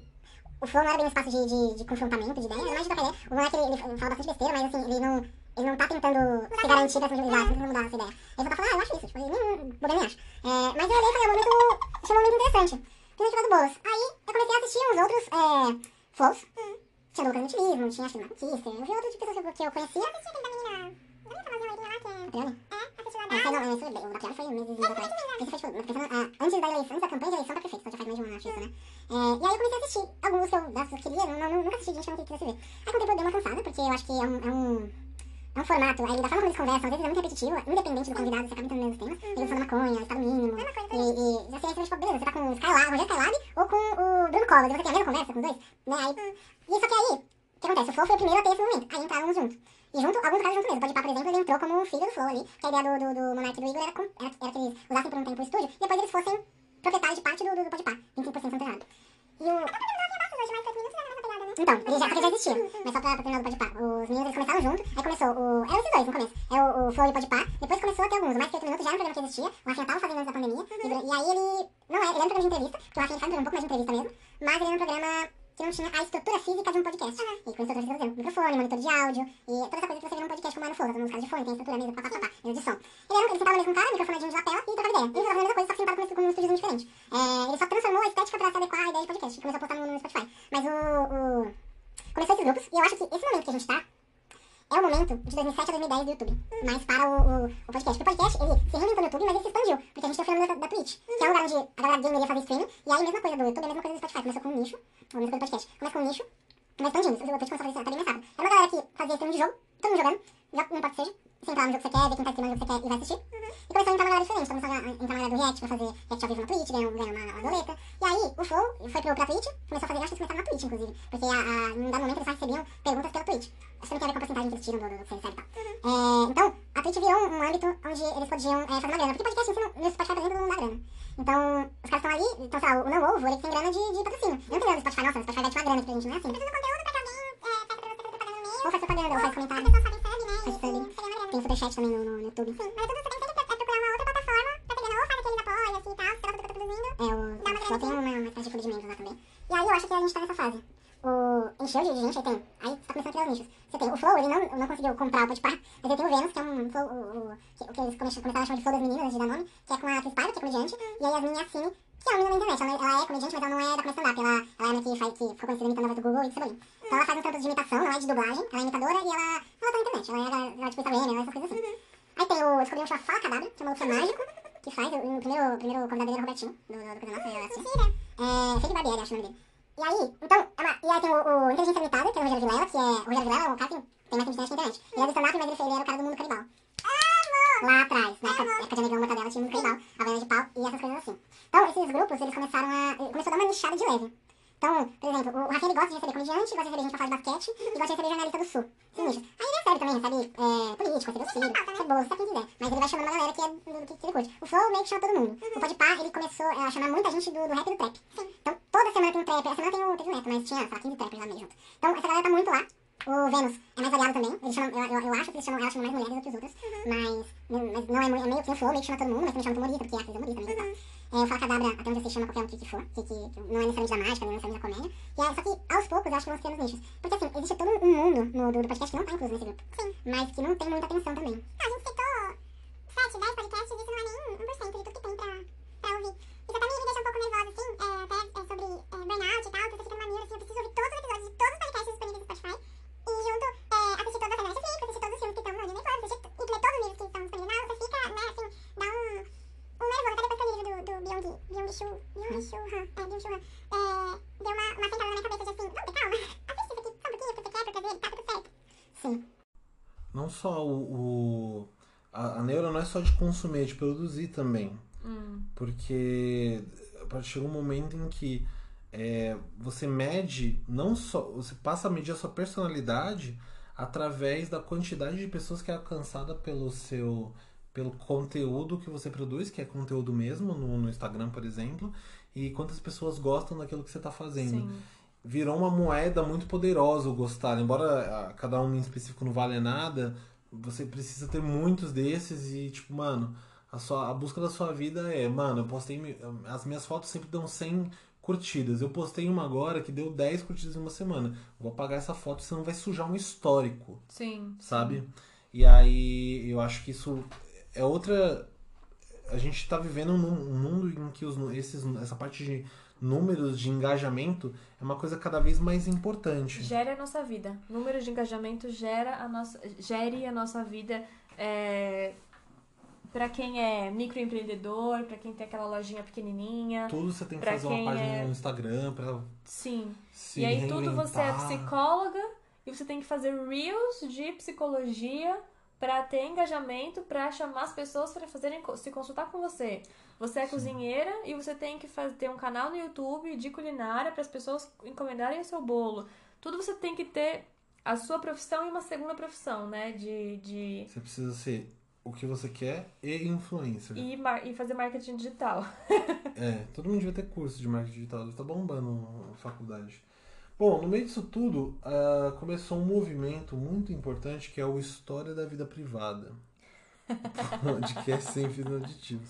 O Flow não era bem um espaço de, de, de confrontamento, de ideias, era mais de trocar ideia. O moleque, ele, ele fala bastante besteira, mas assim, ele não... Ele não tá tentando se garantir pra exato, não tentando mudar essa ideia. Ele só tá falando, ah, eu acho isso, tipo, ele nem bobeira nem acha. É, mas eu olhei e falei, é um momento, achei um momento interessante. Principalmente do Boulos. Aí eu comecei a assistir uns outros é, flows. Tinha Lucas Nutilismo, tinha China Batista, eu vi outro tipo de pessoas que eu, que eu conhecia. Eu assisti aquele da menina, da menina famosinha loirinha lá, que é... Prione? É, assisti lá Ah, sei da... não, isso, o da Prione foi meses atrás. Isso foi, tipo, pensando, ah, antes da eleição, antes da campanha de eleição pra prefeito, então já faz mais de um ano, acho isso, né? É, e aí eu comecei a assistir é um... É é formato, aí da forma como eles conversam, às vezes é muito repetitivo, independente do convidado, você acaba entrando nos mesmos temas. Eles falam maconha, estado mínimo. E, e já sei, tipo, beleza, você tá com o Skylab, o Rogério Skylab ou com o Bruno Collor, você tem a mesma conversa com os dois, né? Aí, e só que aí, o que acontece? O Flow foi o primeiro a ter esse momento, aí entraram juntos. E junto, alguns caras junto mesmo. Pode por exemplo, ele entrou como um filho do Flow ali, que a ideia do, do, do Monark e do Igor era, com, era, era que eles usassem por um tempo o estúdio, e depois eles fossem proprietários de parte do, do, do Podpah, 25% se não tô errado. E o... Então, ele já, que já existia. Mas só pra, pra terminar do Podpah. Os meninos eles começaram junto, aí começou o. Eram esses dois no começo. É o, o Flow e o Podpah. Depois começou a ter alguns. O Mais Que 8 Minutos já era um programa que existia. O Rafinha tava fazendo antes da pandemia. E, e aí ele. Não é, ele era um programa de entrevista, porque o Rafinha faz um pouco mais de entrevista mesmo. Mas ele era um programa que não tinha a estrutura física de um podcast. E começou a trazer microfone, monitor de áudio, e toda essa coisa que você vê num podcast como é no Flow, uns caras de fone, tem estrutura mesmo, pá, pá, mesa de som. Ele, era, ele sentava mesmo com o cara, microfonadinho de lapela e trocava ideia. Ele fazia a mesma coisa, só que sentado com, com um estúdio diferente. É, ele só transformou a estética pra se adequar à ideia de podcast, e começou a postar no, no Spotify. Mas o, o... Começou esses grupos, e eu acho que esse momento que a gente tá, é o momento de 2007 a 2010 do YouTube, mas para o, o, o podcast. Porque o podcast, ele se reinventou no YouTube, mas ele se expandiu, porque a gente tem o fenômeno da, da Twitch, que é um lugar onde a galera gamer ia fazer streaming, e aí a mesma coisa do YouTube, a mesma coisa do Spotify, começou com um nicho, ou a mesma coisa do podcast, começa com um nicho, mas expandindo, o Twitch começou a fazer isso, tá bem rápido. É uma galera que fazia streaming de jogo, todo mundo jogando, não importa que seja, você entrar no jogo que você quer, ver quem tá streamando o jogo que você quer e vai assistir, e começou a entrar numa galera diferente, começou a entrar na galera do React pra fazer React ao vivo na Twitch, ganhou, ganhou uma, uma doleta, e aí o Flow foi pro, pra Twitch, começou a fazer, acho que eles começaram na Twitch, inclusive, porque a, a, num dado momento eles só recebiam perguntas pela Twitch. Acho que não tem a ver com a porcentagem que eles tiram do, do, do que você recebe e tal. É, então, a Twitch virou um, um âmbito onde eles podiam é, fazer uma grana, porque podcast em si, no, no Spotify, por exemplo, não dá grana. Então, os caras estão ali, então, sei lá, o Não Ovo, ele tem grana de, de patrocínio. Eu não tem grana do Spotify, nossa, o Spotify vai te uma grana aqui pra gente, não é assim. Precisa conteúdo pra que alguém é, fazer propaganda no meio. Ou faz propaganda, ou faz comentário, As pessoas fazem sub, né? faz sub. Tem superchat também no, no, YouTube. Sim, mas tudo você tem sempre é procurar uma outra plataforma pra grana. Ou faz aqueles apoios e tal, se que eu tô produzindo. É, o, Dá uma Flow tem uma, uma de membros lá também. E aí eu acho que a gente tá nessa fase. O encheu de gente, aí tem. Aí tá começando a criar os nichos. Você tem o Flow, ele não, não conseguiu comprar o Podpah, mas ele tem o Vênus, que é um Flow, o, o, que, o que eles come- começaram a chamar de Flow das meninas, de Danone, que é com a Cris Paiva, que é comediante, e a Yasmin Yassine, que é uma menina na internet. Ela, ela é comediante, mas ela não é da começar up ela, ela é uma que, faz, que ficou conhecida imitando a voz do Google e do Cebolinha. Então ela faz um tanto de imitação, não é de dublagem, ela é imitadora e ela, ela tá na internet, ela é, ela, ela, tipo Instagram, ela, essas coisas assim. Aí tem o, descobri um chama Fala Cadabra, que é um maluco mágico, que faz, o, o primeiro, o primeiro convidado dele é o Robertinho, do, do, do Coisa Nossa, assisti. Mentira. É, Felipe Barbieri, acho o nome dele. E aí, então, é uma, e aí tem o, o Inteligência Limitada, que é o Rogério Vilela, que é, o Rogério Vilela é um cara que tem mais internet que a internet. Ele é do stand-up, mas ele, ele era o cara do mundo canibal. Lá atrás, na época, época de Negão Mortadela, tinha mundo canibal, Havaiana de Pau e essas coisas assim. Então, esses grupos, eles começaram a, começou a dar uma nichada de leve. Então, por exemplo, o Rafinha ele gosta de receber comediante, gosta de receber gente pra falar de basquete e gosta de receber jornalista do sul. Nichos. Aí ele recebe também, recebe é, político, recebe filhos, recebe bolsa, sabe quem quiser. Mas ele vai chamando uma galera que é do, do que, que ele curte. O Flow meio que chama todo mundo. O Podpah, ele começou a chamar muita gente do, do rap e do trap. Então, toda semana tem um trap. Essa semana tem o, teve o Neto, mas tinha, sei lá, 15 trappers lá meio junto. Então, essa galera tá muito lá. O Vênus é mais variado também. Eles chamam, eu, eu, eu acho que eles chamam, ela chama mais mulheres do que os outros. Mas, mas não é, é meio que o Flow, meio que chama todo mundo, mas também chama humorista, porque a atriz é humorista mesmo. e tal. É, o Fala Cadabra, até onde você chama qualquer um que, que for, que, que, não é necessariamente da mágica, não é necessariamente da comédia. E aí, só que aos poucos eu acho que criando os nichos. Porque assim, existe todo um mundo no, do, do podcast que não tá incluso nesse grupo. Sim. Mas que não tem muita atenção também. Não, a gente citou 7, 10 podcasts, isso não não só o. o- a, a neura não é só de consumir, é de produzir também. Hum, Porque a partir do momento em que é, você mede, não só. Você passa a medir a sua personalidade através da quantidade de pessoas que é alcançada pelo seu. pelo conteúdo que você produz, que é conteúdo mesmo, no, no Instagram, por exemplo, e quantas pessoas gostam daquilo que você está fazendo sim. Virou uma moeda muito poderosa o gostar. Embora ah, cada um em específico não valha nada, você precisa ter muitos desses e, tipo, mano, a, sua, a busca da sua vida é, mano, eu postei. As minhas fotos sempre dão 100 curtidas. Eu postei uma agora que deu 10 curtidas em uma semana. Eu vou apagar essa foto, senão vai sujar um histórico Sim. sabe? E aí eu acho que isso é outra. A gente tá vivendo num um mundo em que os, esses, essa parte de números de engajamento é uma coisa cada vez mais importante. Gera a nossa vida. Número de engajamento gera a nossa, gere a nossa vida. É, para quem é microempreendedor, para quem tem aquela lojinha pequenininha. Tudo você tem que fazer uma página é- no Instagram pra Sim. e aí tudo você é psicóloga e você tem que fazer reels de psicologia para ter engajamento, para chamar as pessoas para fazerem se consultar com você. Você é cozinheira e você tem que fazer, ter um canal no YouTube de culinária para as pessoas encomendarem o seu bolo. Tudo você tem que ter a sua profissão e uma segunda profissão, né? De, de Você precisa ser o que você quer e influencer. e, e fazer marketing digital. É, todo mundo devia ter curso de marketing digital, estar bombando na faculdade. Bom, no meio disso tudo, ah, começou um movimento muito importante que é o História da Vida Privada. podcast sem fins aditivos.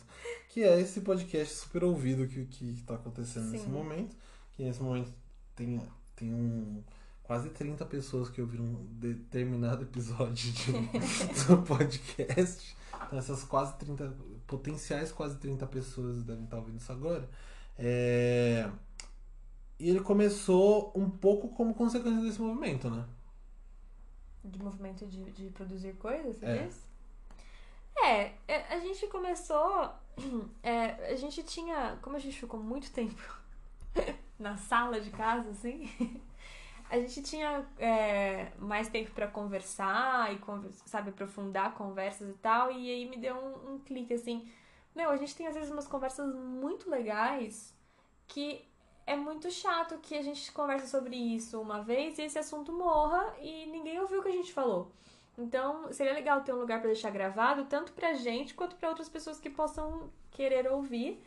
Que é esse podcast super ouvido que, que tá acontecendo nesse Sim. momento. Que nesse momento tem, tem um, quase 30 pessoas que ouviram um determinado episódio de, do podcast. Então essas quase 30, potenciais quase 30 pessoas devem estar ouvindo isso agora. É, E ele começou um pouco como consequência desse movimento, né? De movimento de, de produzir coisas, você É. diz? É, é, a gente começou. é, a gente tinha. Como a gente ficou muito tempo na sala de casa, assim. A gente tinha é, mais tempo pra conversar e, sabe, aprofundar conversas e tal. E aí me deu um, um clique assim. Meu, a gente tem às vezes umas conversas muito legais que é muito chato que a gente conversa sobre isso uma vez e esse assunto morra e ninguém ouviu o que a gente falou. Então, seria legal ter um lugar pra deixar gravado, tanto pra gente quanto pra outras pessoas que possam querer ouvir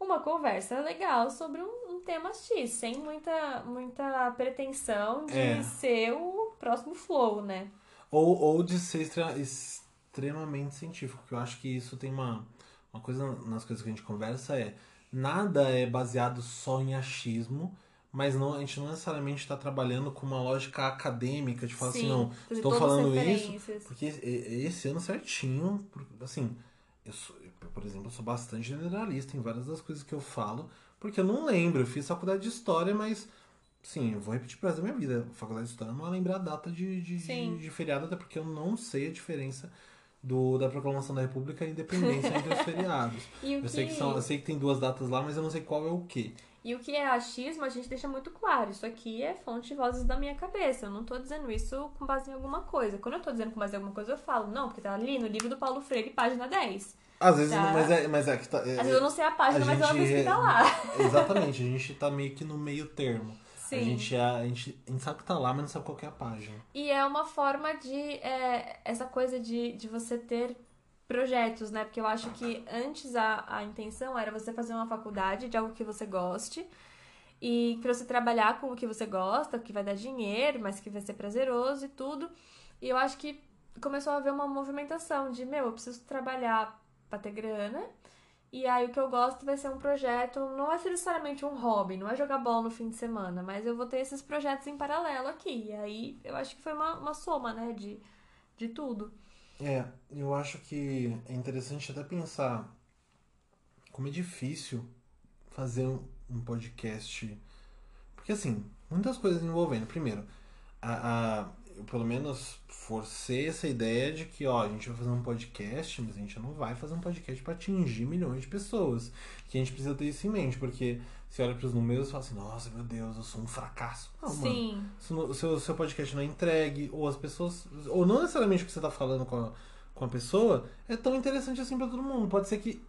uma conversa legal sobre um, um tema X, sem muita, muita pretensão de É. ser o próximo flow, né? Ou, ou de ser extre- extremamente científico, que eu acho que isso tem uma, uma coisa nas coisas que a gente conversa é nada é baseado só em achismo, mas não, a gente não necessariamente está trabalhando com uma lógica acadêmica de falar assim, não, fazer estou todas as falando isso porque esse ano certinho, assim, eu sou, eu, por exemplo, eu sou bastante generalista em várias das coisas que eu falo, porque eu não lembro, eu fiz faculdade de história, mas sim, eu vou repetir pro resto da minha vida. Faculdade de história não vai lembrar a data de, de, Sim. de, de feriado, até porque eu não sei a diferença do, da proclamação da República e a independência entre os feriados. Eu que... sei que são, eu sei que tem duas datas lá, mas eu não sei qual é o que. E o que é achismo, a gente deixa muito claro. Isso aqui é fonte de vozes da minha cabeça. Eu não tô dizendo isso com base em alguma coisa. Quando eu tô dizendo com base em alguma coisa, eu falo, não, porque tá ali no livro do Paulo Freire, página 10. Às vezes, Tá. mas é, mas é que tá. é- Às vezes eu não sei a página, a mas ela gente disse que tá lá. Exatamente, a gente tá meio que no meio termo. Sim. A gente, é- a, gente, a gente sabe que tá lá, mas não sabe qual que é a página. E é uma forma de. é, essa coisa de, de você ter projetos, né? Porque eu acho que antes a, a intenção era você fazer uma faculdade de algo que você goste. E pra você trabalhar com o que você gosta, que vai dar dinheiro, mas que vai ser prazeroso e tudo. E eu acho que começou a haver uma movimentação de, meu, eu preciso trabalhar pra ter grana. E aí o que eu gosto vai ser um projeto, não é necessariamente um hobby, não é jogar bola no fim de semana, mas eu vou ter esses projetos em paralelo aqui. E aí eu acho que foi uma, uma soma, né, de, de tudo. É, eu acho que é interessante até pensar como é difícil fazer um, podcast. Porque assim, muitas coisas envolvendo. Primeiro, a, a- eu pelo menos forcei essa ideia de que, ó, a gente vai fazer um podcast, mas a gente não vai fazer um podcast para atingir milhões de pessoas. Que a gente precisa ter isso em mente, porque você olha pros números e fala assim, nossa, meu Deus, eu sou um fracasso. Não, mano. Sim. se o seu, seu podcast não é entregue, ou as pessoas. Ou não necessariamente o que você tá falando com a, com a pessoa é tão interessante assim pra todo mundo. Pode ser que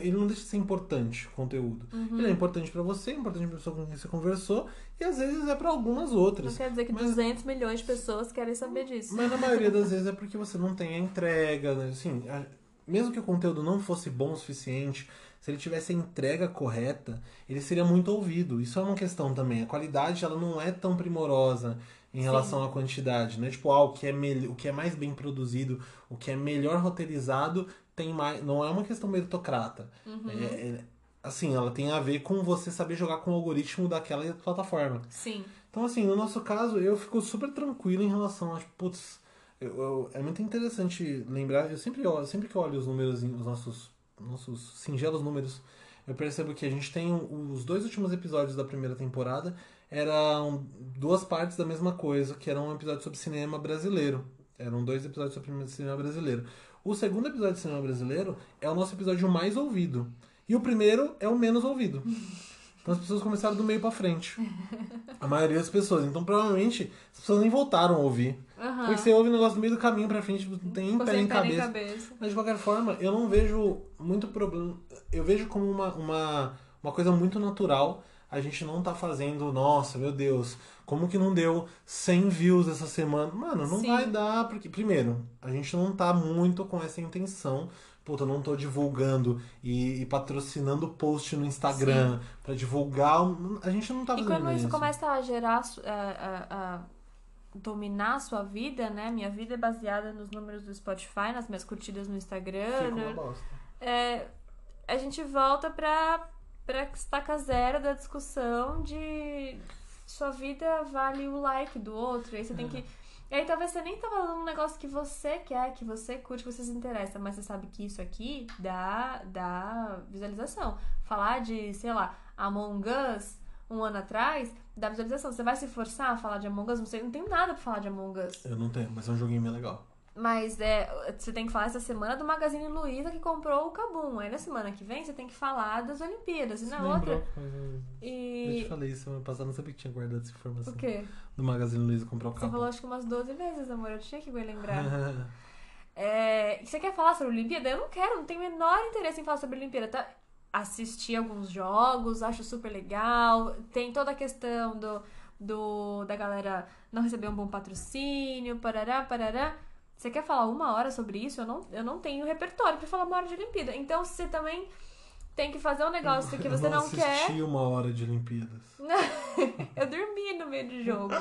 ele não deixe de ser importante, o conteúdo. Uhum. Ele é importante pra você, é importante pra pessoa com quem você conversou, e às vezes é pra algumas outras. Não quer dizer que Mas- 200 milhões de pessoas querem saber disso. Mas na maioria das vezes é porque você não tem a entrega, né? Assim, a- mesmo que o conteúdo não fosse bom o suficiente, se ele tivesse a entrega correta, ele seria muito ouvido. Isso é uma questão também. A qualidade ela não é tão primorosa em Sim. relação à quantidade, né? Tipo, ah, o que é o que é mais bem produzido, o que é melhor roteirizado, tem mais, não é uma questão meritocrata. Uhum. É- é- assim, ela tem a ver com você saber jogar com o algoritmo daquela plataforma. Sim. Então, assim, no nosso caso, eu fico super tranquilo em relação a, tipo, putz, eu- eu- é muito interessante lembrar, eu sempre olho, sempre que olho os números, os nossos, nossos singelos números, eu percebo que a gente tem os dois últimos episódios da primeira temporada eram duas partes da mesma coisa, que era um episódio sobre cinema brasileiro. Eram dois episódios sobre cinema brasileiro. O segundo episódio de cinema brasileiro é o nosso episódio mais ouvido. E o primeiro é o menos ouvido. Então as pessoas começaram do meio pra frente. A maioria das pessoas. Então provavelmente as pessoas nem voltaram a ouvir. Aham. Porque você ouve o negócio do meio do caminho pra frente, não tem pé sem nem pé nem cabeça. cabeça. Mas de qualquer forma, eu não vejo muito problema. Eu vejo como uma, uma, uma coisa muito natural. A gente não tá fazendo, nossa, meu Deus, como que não deu 100 views essa semana? Mano, não Sim. vai dar, porque, primeiro, a gente não tá muito com essa intenção. Puta, eu não tô divulgando e, e patrocinando post no Instagram pra divulgar. A gente não tá E fazendo quando isso isso. começa a gerar, a, a- a dominar a sua vida, né? Minha vida é baseada nos números do Spotify, nas minhas curtidas no Instagram. Fica né? uma bosta. é, a gente volta pra, pra estaca zero da discussão de sua vida vale o like do outro. Aí você tem que. E aí talvez você nem tá falando um negócio que você quer, que você curte, que você se interessa, mas você sabe que isso aqui dá, dá visualização. Falar de, sei lá, Among Us um ano atrás, dá visualização. Você vai se forçar a falar de Among Us? Não sei, não tem nada pra falar de Among Us. Eu não tenho, mas é um joguinho bem legal. Mas é, você tem que falar essa semana do Magazine Luiza que comprou o Kabum. Aí na semana que vem você tem que falar das Olimpíadas. E na Você outra. lembrou? Eu te E. falei semana passada, não sabia que tinha guardado essa informação. O quê? Do Magazine Luiza comprar o Você carro. falou acho que umas 12 vezes, amor. Eu tinha que me lembrar. É, e você quer falar sobre Olimpíada? Eu não quero, não tenho o menor interesse em falar sobre Olimpíada. Tá? Assisti alguns jogos, acho super legal. Tem toda a questão do, do da galera não receber um bom patrocínio, parará, parará. Você quer falar uma hora sobre isso? Eu não, eu não tenho repertório pra falar uma hora de Olimpíada. Então você também tem que fazer um negócio que Eu você não, quer. assisti uma hora de Olimpíadas. eu dormi no meio do jogo.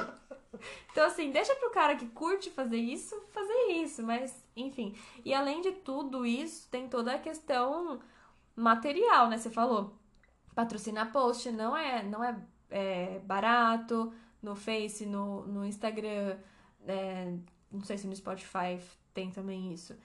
Então, assim, deixa pro cara que curte fazer isso, fazer isso, mas, enfim. E além de tudo isso, tem toda a questão material, né? Você falou. Patrocinar post não é, não é, é barato. No Face, no, no Instagram, é, não sei se no Spotify tem também isso.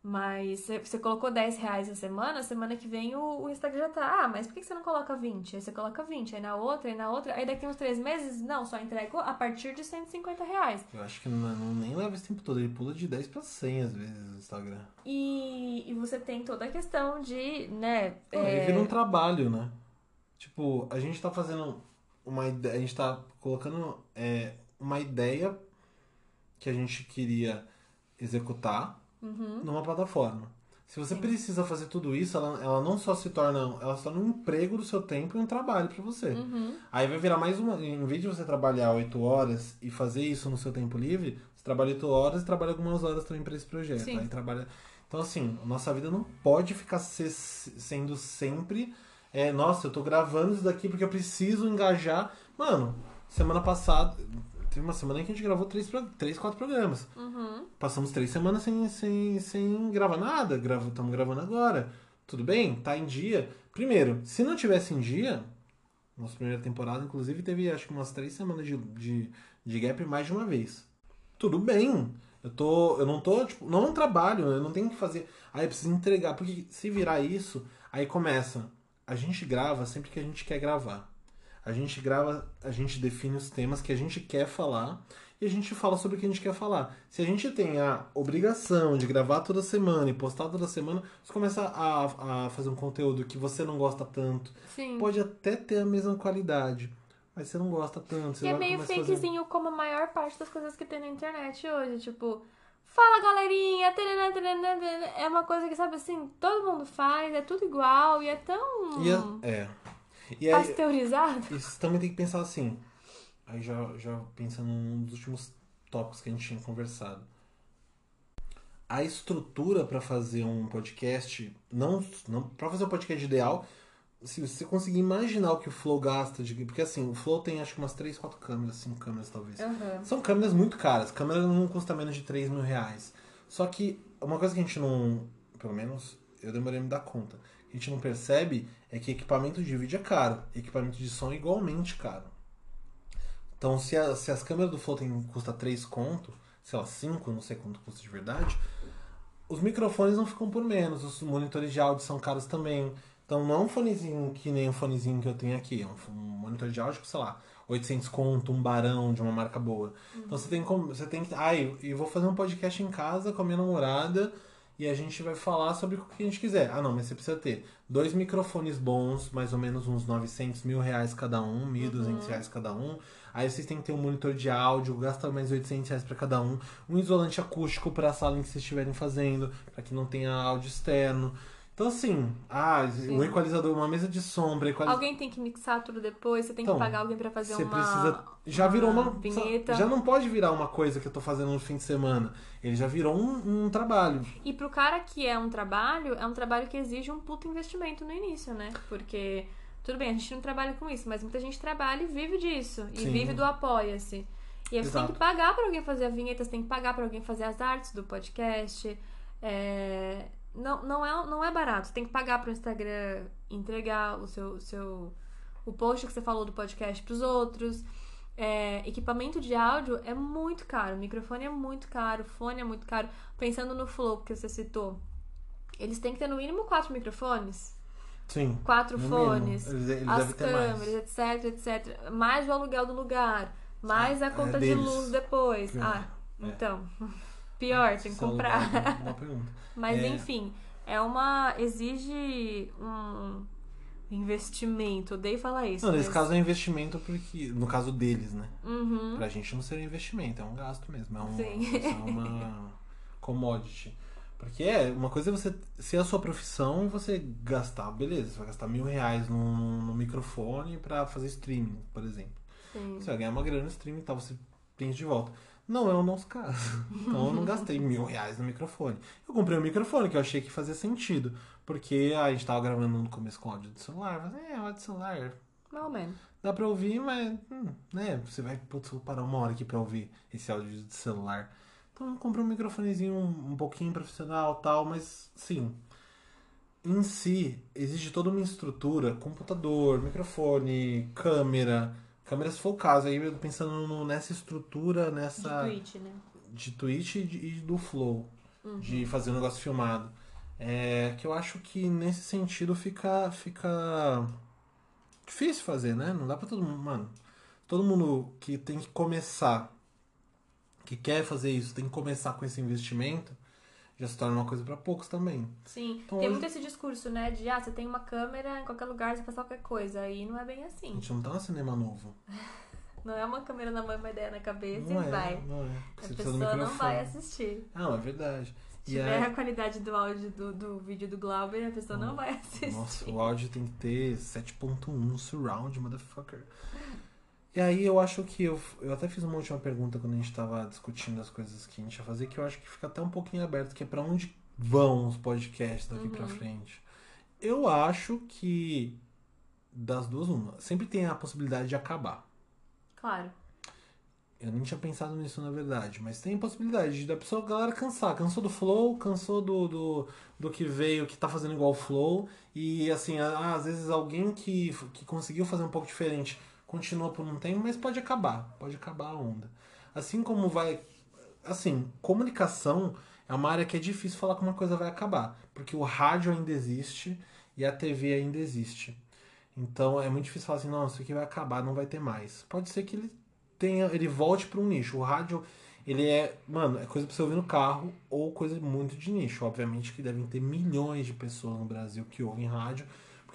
Mas você- colocou 10 reais a semana, semana que vem o, o Instagram já tá. Ah, mas por que você não coloca 20? Aí você coloca 20, aí na outra, aí na outra. Aí daqui uns 3 meses, não, só entrego a partir de 150 reais. Eu acho que não, não- nem leva esse tempo todo. Ele pula de 10 pra 100 às vezes no Instagram. E, e você tem toda a questão de, né? Pô, é, Aí vira um trabalho, né? Tipo, a gente tá fazendo uma ideia. A gente tá colocando é, uma ideia que a gente queria executar uhum, numa plataforma. Se você Sim. precisa fazer tudo isso, ela, ela não só se torna. Ela se torna um emprego do seu tempo e um trabalho pra você. uhum. Aí vai virar mais uma. Em vez de você trabalhar 8 horas e fazer isso no seu tempo livre, você trabalha 8 horas e trabalha algumas horas também para esse projeto. Sim. Aí trabalha. Então, assim, nossa vida não pode ficar se- sendo sempre. É, nossa, eu tô gravando isso daqui porque eu preciso engajar. Mano, semana passada. Teve uma semana em que a gente gravou 3, três 4 programas. Uhum. Passamos três semanas sem, sem, sem gravar nada. Estamos gravando agora. Tudo bem? Tá em dia. Primeiro, se não tivesse em dia, nossa primeira temporada, inclusive, teve acho que umas três semanas de, de, de gap mais de uma vez. Tudo bem. Eu tô. Eu não tô, tipo, não é um trabalho, eu não tenho que fazer. Aí eu preciso entregar. Porque se virar isso, aí começa. A gente grava sempre que a gente quer gravar. A gente grava, a gente define os temas que a gente quer falar e a gente fala sobre o que a gente quer falar. Se a gente tem a obrigação de gravar toda semana e postar toda semana, você começa a, a fazer um conteúdo que você não gosta tanto. Sim. Pode até ter a mesma qualidade, mas você não gosta tanto. Você E é meio a fazer- fakezinho como a maior parte das coisas que tem na internet hoje. Tipo, fala galerinha, tarará, tarará. é uma coisa que, sabe assim, todo mundo faz, é tudo igual e é tão E é, é. E aí, pasteurizado. Você também tem que pensar assim. Aí já, já pensando num dos últimos tópicos que a gente tinha conversado. A estrutura para fazer um podcast, não, não para fazer um podcast ideal, se você conseguir imaginar o que o Flow gasta, de, porque assim, o Flow tem acho que umas 3, 4 câmeras, 5 câmeras talvez. Aham. São câmeras muito caras. Câmera não custa menos de 3 mil reais. Só que uma coisa que a gente não. Pelo menos eu demorei a me dar conta. A gente não percebe é que equipamento de vídeo é caro. Equipamento de som é igualmente caro. Então se, a- se as câmeras do Flow tem, custa 3 conto, sei lá, 5, não sei quanto custa de verdade, os microfones não ficam por menos, os monitores de áudio são caros também. Então não é um fonezinho que nem o fonezinho que eu tenho aqui, é um, um monitor de áudio, sei lá, 800 conto, um barão de uma marca boa. Então você tem como, você tem que, ai, eu vou fazer um podcast em casa com a minha namorada e a gente vai falar sobre o que a gente quiser. Ah, não, mas você precisa ter dois microfones bons, mais ou menos uns 900 mil reais cada um, 1.200 reais cada um. Aí vocês têm que ter um monitor de áudio, gasta mais 800 reais pra cada um. Um isolante acústico para a sala em que vocês estiverem fazendo, para que não tenha áudio externo. Então, assim, ah, um equalizador, uma mesa de sombra, equalizador. Alguém tem que mixar tudo depois, você tem Então, que pagar alguém pra fazer Você uma. precisa. Já virou uma. vinheta. Já não pode virar uma coisa que eu tô fazendo no fim de semana. Ele já virou um, um trabalho. E pro cara que é um trabalho, é um trabalho que exige um puto investimento no início, né? Porque, tudo bem, a gente não trabalha com isso, mas muita gente trabalha e vive disso. E Sim. vive do apoia-se. E aí você tem que pagar pra alguém fazer a vinheta, você tem que pagar pra alguém fazer as artes do podcast. É, Não, não, é, não é barato. Você tem que pagar pro Instagram entregar o seu, o seu o post que você falou do podcast pros outros. É, equipamento de áudio é muito caro, microfone é muito caro, fone é muito caro. Pensando no Flow que você citou, eles têm que ter no mínimo quatro microfones, Sim. quatro fones. Eles, eles as câmeras, etc, etc. Mais o aluguel do lugar, mais Ah, a é conta de deles. luz depois. Pior. Ah, É. então. Pior, tem que é comprar. pergunta. Mas É. enfim, é uma. exige um investimento. Odeio falar isso. Não, nesse mas- caso é investimento porque. No caso deles, né? Uhum. Pra gente não seria investimento, é um gasto mesmo. É, um, Sim. é uma commodity. Porque é, uma coisa é você ser a sua profissão você gastar, beleza, você vai gastar mil reais no, no microfone pra fazer streaming, por exemplo. Sim. Você vai ganhar uma grana no streaming e tal, você prende de volta. Não é o nosso caso. Então eu não gastei mil reais no microfone. Eu comprei um microfone que eu achei que fazia sentido. Porque a gente tava gravando no começo com áudio do celular. Mas é, áudio do celular. Ou menos. Dá pra ouvir, mas. hum, né? Você vai putz, vou parar uma hora aqui pra ouvir esse áudio de celular. Então eu comprei um microfonezinho um, um pouquinho profissional tal, mas sim. Em si, exige toda uma estrutura, computador, microfone, câmera. Câmera se for o caso, aí pensando no- nessa estrutura, nessa De Twitch, né? de Twitch e, de- e do Flow, de fazer um negócio filmado. É, que eu acho que nesse sentido fica, fica difícil fazer, né? Não dá pra todo mundo. Mano, todo mundo que tem que começar, que quer fazer isso, tem que começar com esse investimento, já se torna uma coisa pra poucos também. Sim. Então, tem hoje- muito esse discurso, né? De, ah, você tem uma câmera em qualquer lugar, você faz qualquer coisa. E não é bem A assim. gente não tá no cinema novo. Não é uma câmera na mão e uma ideia na cabeça Não e é, vai. não é. A Você do pessoa não vai assistir. Não, é verdade. Se tiver aí- a qualidade do áudio do, do vídeo do Glauber, a pessoa não vai assistir. Nossa, o áudio tem que ter 7.1 surround, motherfucker. E aí eu acho que eu, eu até fiz uma última pergunta quando a gente tava discutindo as coisas que a gente ia fazer, que eu acho que fica até um pouquinho aberto, que é pra onde vão os podcasts daqui pra frente. Eu acho que das duas uma, sempre tem a possibilidade de acabar. Claro. Eu nem tinha pensado nisso, na verdade. Mas tem possibilidade da pessoa, a galera cansar. Cansou do flow, cansou do, do, do que veio, que tá fazendo igual o flow. E, assim, às vezes alguém que, que conseguiu fazer um pouco diferente continua por um tempo, mas pode acabar. Pode acabar a onda. Assim como vai... Assim, comunicação é uma área que é difícil falar que uma coisa vai acabar. Porque o rádio ainda existe e a TV ainda existe. Então é muito difícil falar assim, não, isso aqui vai acabar, não vai ter mais. Pode ser que ele tenha, ele volte para um nicho. O rádio, ele é, mano, é coisa pra você ouvir no carro ou coisa muito de nicho. Obviamente que devem ter milhões de pessoas no Brasil que ouvem rádio,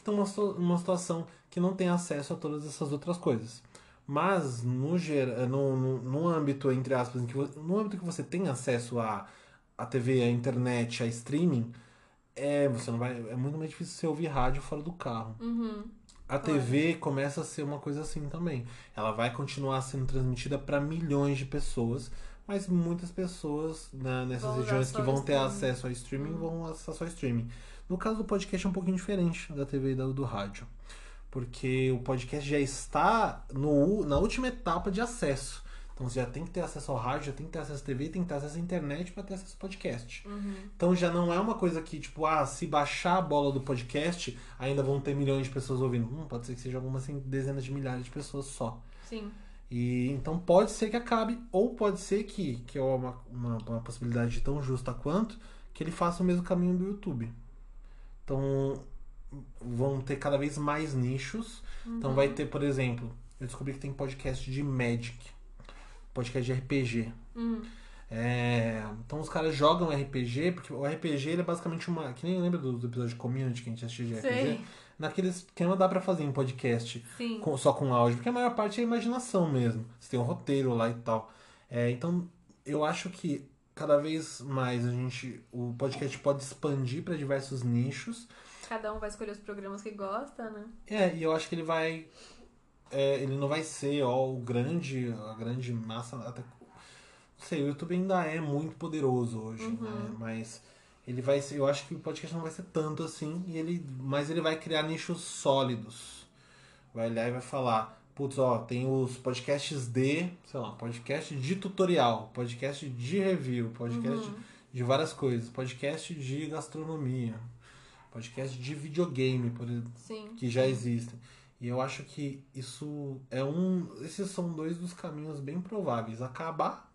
estão numa, numa situação que não tem acesso a todas essas outras coisas. Mas no, ger- no, no, no âmbito, entre aspas, que, no âmbito que você tem acesso a, a TV, a internet, a streaming, é, você não vai, é muito mais difícil você ouvir rádio fora do carro. Uhum. A TV começa a ser uma coisa assim também. Ela vai continuar sendo transmitida para milhões de pessoas, mas muitas pessoas né, nessas Vão regiões que vão ter streaming. acesso ao streaming vão acessar só streaming. No caso do podcast é um pouquinho diferente da TV e da- do rádio, porque o podcast já está no, na última etapa de acesso. Então você já tem que ter acesso ao rádio, já tem que ter acesso à TV, tem que ter acesso à internet para ter acesso ao podcast. Então já não é uma coisa que, tipo, ah, se baixar a bola do podcast, ainda vão ter milhões de pessoas ouvindo. Hum, pode ser que seja algumas assim, dezenas de milhares de pessoas só. Sim. E então pode ser que acabe, ou pode ser que, que é uma, uma, uma possibilidade tão justa quanto, que ele faça o mesmo caminho do YouTube. Então vão ter cada vez mais nichos. Então vai ter, por exemplo, eu descobri que tem podcast de Magic, podcast de RPG. Hum. É, então os caras jogam RPG, porque o RPG ele é basicamente uma. Que nem lembra do, do episódio de community que a gente assistiu de RPG? Sei. Naquele esquema dá pra fazer em podcast com- só com áudio, porque a maior parte é imaginação mesmo. Você tem um roteiro lá e tal. É, então eu acho que cada vez mais a gente. O podcast pode expandir para diversos nichos. Cada um vai escolher os programas que gosta, né? É, e eu acho que ele vai. é, ele não vai ser ó, o grande. A grande massa. Até, não sei, o YouTube ainda é muito poderoso hoje, né? Mas ele vai ser. Eu acho que o podcast não vai ser tanto assim. E ele, mas ele vai criar nichos sólidos. Vai olhar e vai falar. Putz, ó, tem os podcasts de, sei lá, podcast de tutorial, podcast de review, podcast de várias coisas, podcast de gastronomia, podcast de videogame, por exemplo Sim. que já existem. E eu acho que isso é um. Esses são dois dos caminhos bem prováveis: acabar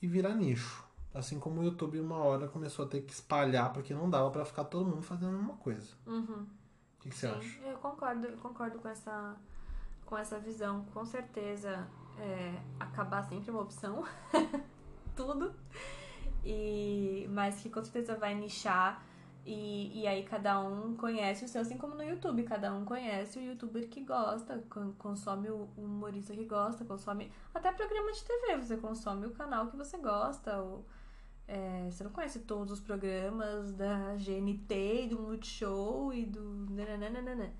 e virar nicho. Assim como o YouTube uma hora começou a ter que espalhar porque não dava pra ficar todo mundo fazendo a mesma coisa. Uhum. O que, que você acha? eu concordo, eu concordo com essa, com essa visão. Com certeza, é, acabar sempre é uma opção. Tudo. E, mas que com certeza vai nichar. E, e aí cada um conhece o seu, assim como no YouTube, cada um conhece o youtuber que gosta, con- consome o humorista que gosta, consome até programa de TV, você consome o canal que você gosta. Ou, é, você não conhece todos os programas da GNT e do Multishow e do. nananana.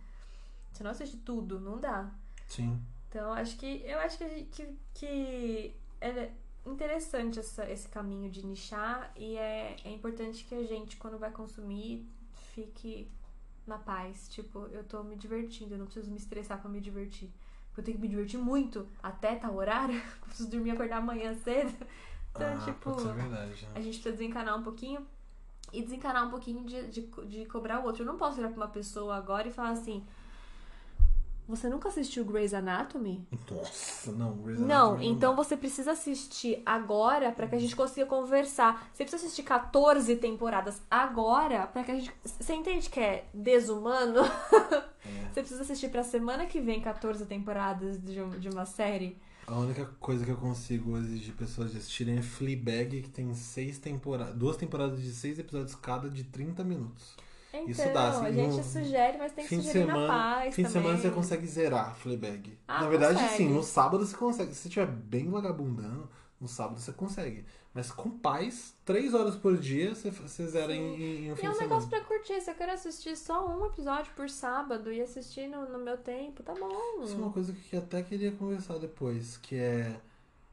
Você não assiste tudo, não dá. Sim. Então acho que eu acho que, a que, que é interessante essa, esse caminho de nichar e é, é importante que a gente, quando vai consumir, fique na paz. Tipo, eu tô me divertindo, eu não preciso me estressar pra me divertir. Porque eu tenho que me divertir muito até tal horário, eu preciso dormir e acordar amanhã cedo. Então, ah, tipo, ser verdade. a Né? gente precisa desencanar um pouquinho e desencanar um pouquinho de, de, de cobrar o outro. Eu não posso virar pra uma pessoa agora e falar assim: Você nunca assistiu Grey's Anatomy? Nossa, não. Grey's Não, Anatomy então dá. você precisa assistir agora pra que a gente consiga conversar. Você precisa assistir 14 temporadas agora pra que a gente. Você entende que é desumano? É. Você precisa assistir pra semana que vem 14 temporadas de, de uma série? A única coisa que eu consigo exigir pessoas de assistirem é Fleabag, que tem seis temporadas. Duas temporadas de seis episódios cada de 30 minutos. Então, Isso dá, assim, a gente no sugere, mas tem que sugerir semana, na paz fim de semana você consegue zerar Fleabag. Ah, Na verdade, consegue. sim, no sábado você consegue. Se você estiver bem vagabundando, no sábado você consegue. Mas com paz, três horas por dia, você, você zera em, em, em um E é um negócio pra curtir. Se eu quero assistir só um episódio por sábado e assistir no, no meu tempo, tá bom. Isso é uma coisa que eu até queria conversar depois, que é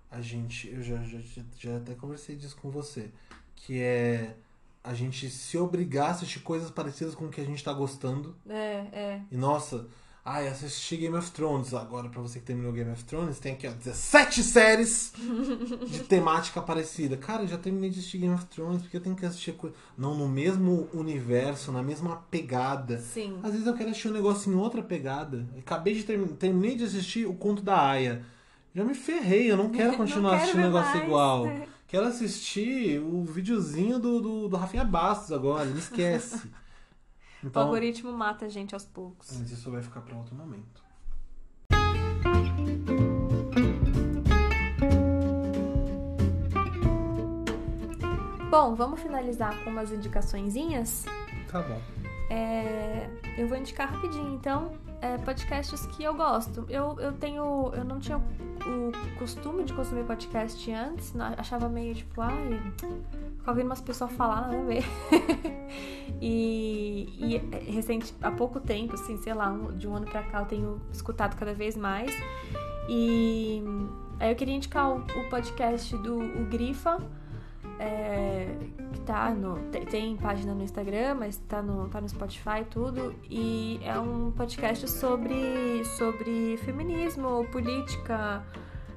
a gente, eu já, já, já até conversei disso com você, que é a gente se obrigar a assistir coisas parecidas com o que a gente tá gostando. É, é. E nossa, ai, assisti Game of Thrones. Agora, pra você que terminou Game of Thrones, tem aqui, ó, 17 séries de temática parecida. Cara, eu já terminei de assistir Game of Thrones, porque eu tenho que assistir coisa. Não no mesmo universo, na mesma pegada. Sim. Às vezes eu quero assistir um negócio em outra pegada. Acabei de terminar, terminei de assistir o conto da Aya. Já me ferrei, eu não quero Não continuar quero assistindo um negócio mais. igual. Quero assistir o videozinho do, do, do Rafinha Bastos agora, me esquece. O Então, algoritmo mata a gente aos poucos. mas isso vai ficar para outro momento. Bom, vamos finalizar com umas indicaçõezinhas. Tá bom. É, eu vou indicar rapidinho, então, é, podcasts que eu gosto. Eu, eu tenho. Eu não tinha o costume de consumir podcast antes, na- achava meio tipo, ai, ficar ouvindo umas pessoas falar, nada a ver. e, e recente, há pouco tempo, assim, sei lá, um- de um ano pra cá, eu tenho escutado cada vez mais. E aí eu queria indicar o, o podcast do o Grifa. É, que tá no. Tem, tem página no Instagram, mas tá no, tá no Spotify tudo. E é um podcast sobre, sobre feminismo, política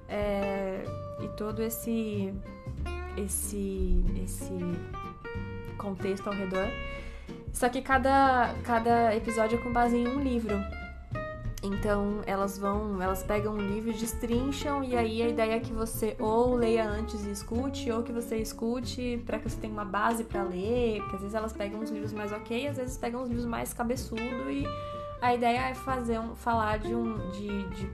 é, e todo esse, esse, esse contexto ao redor. Só que cada, cada episódio é com base em um livro. Então elas vão, elas pegam um livro, destrincham e aí a ideia é que você ou leia antes e escute, ou que você escute para que você tenha uma base para ler, porque às vezes elas pegam uns livros mais ok, às vezes pegam uns livros mais cabeçudo e a ideia é fazer um, falar de um de, de,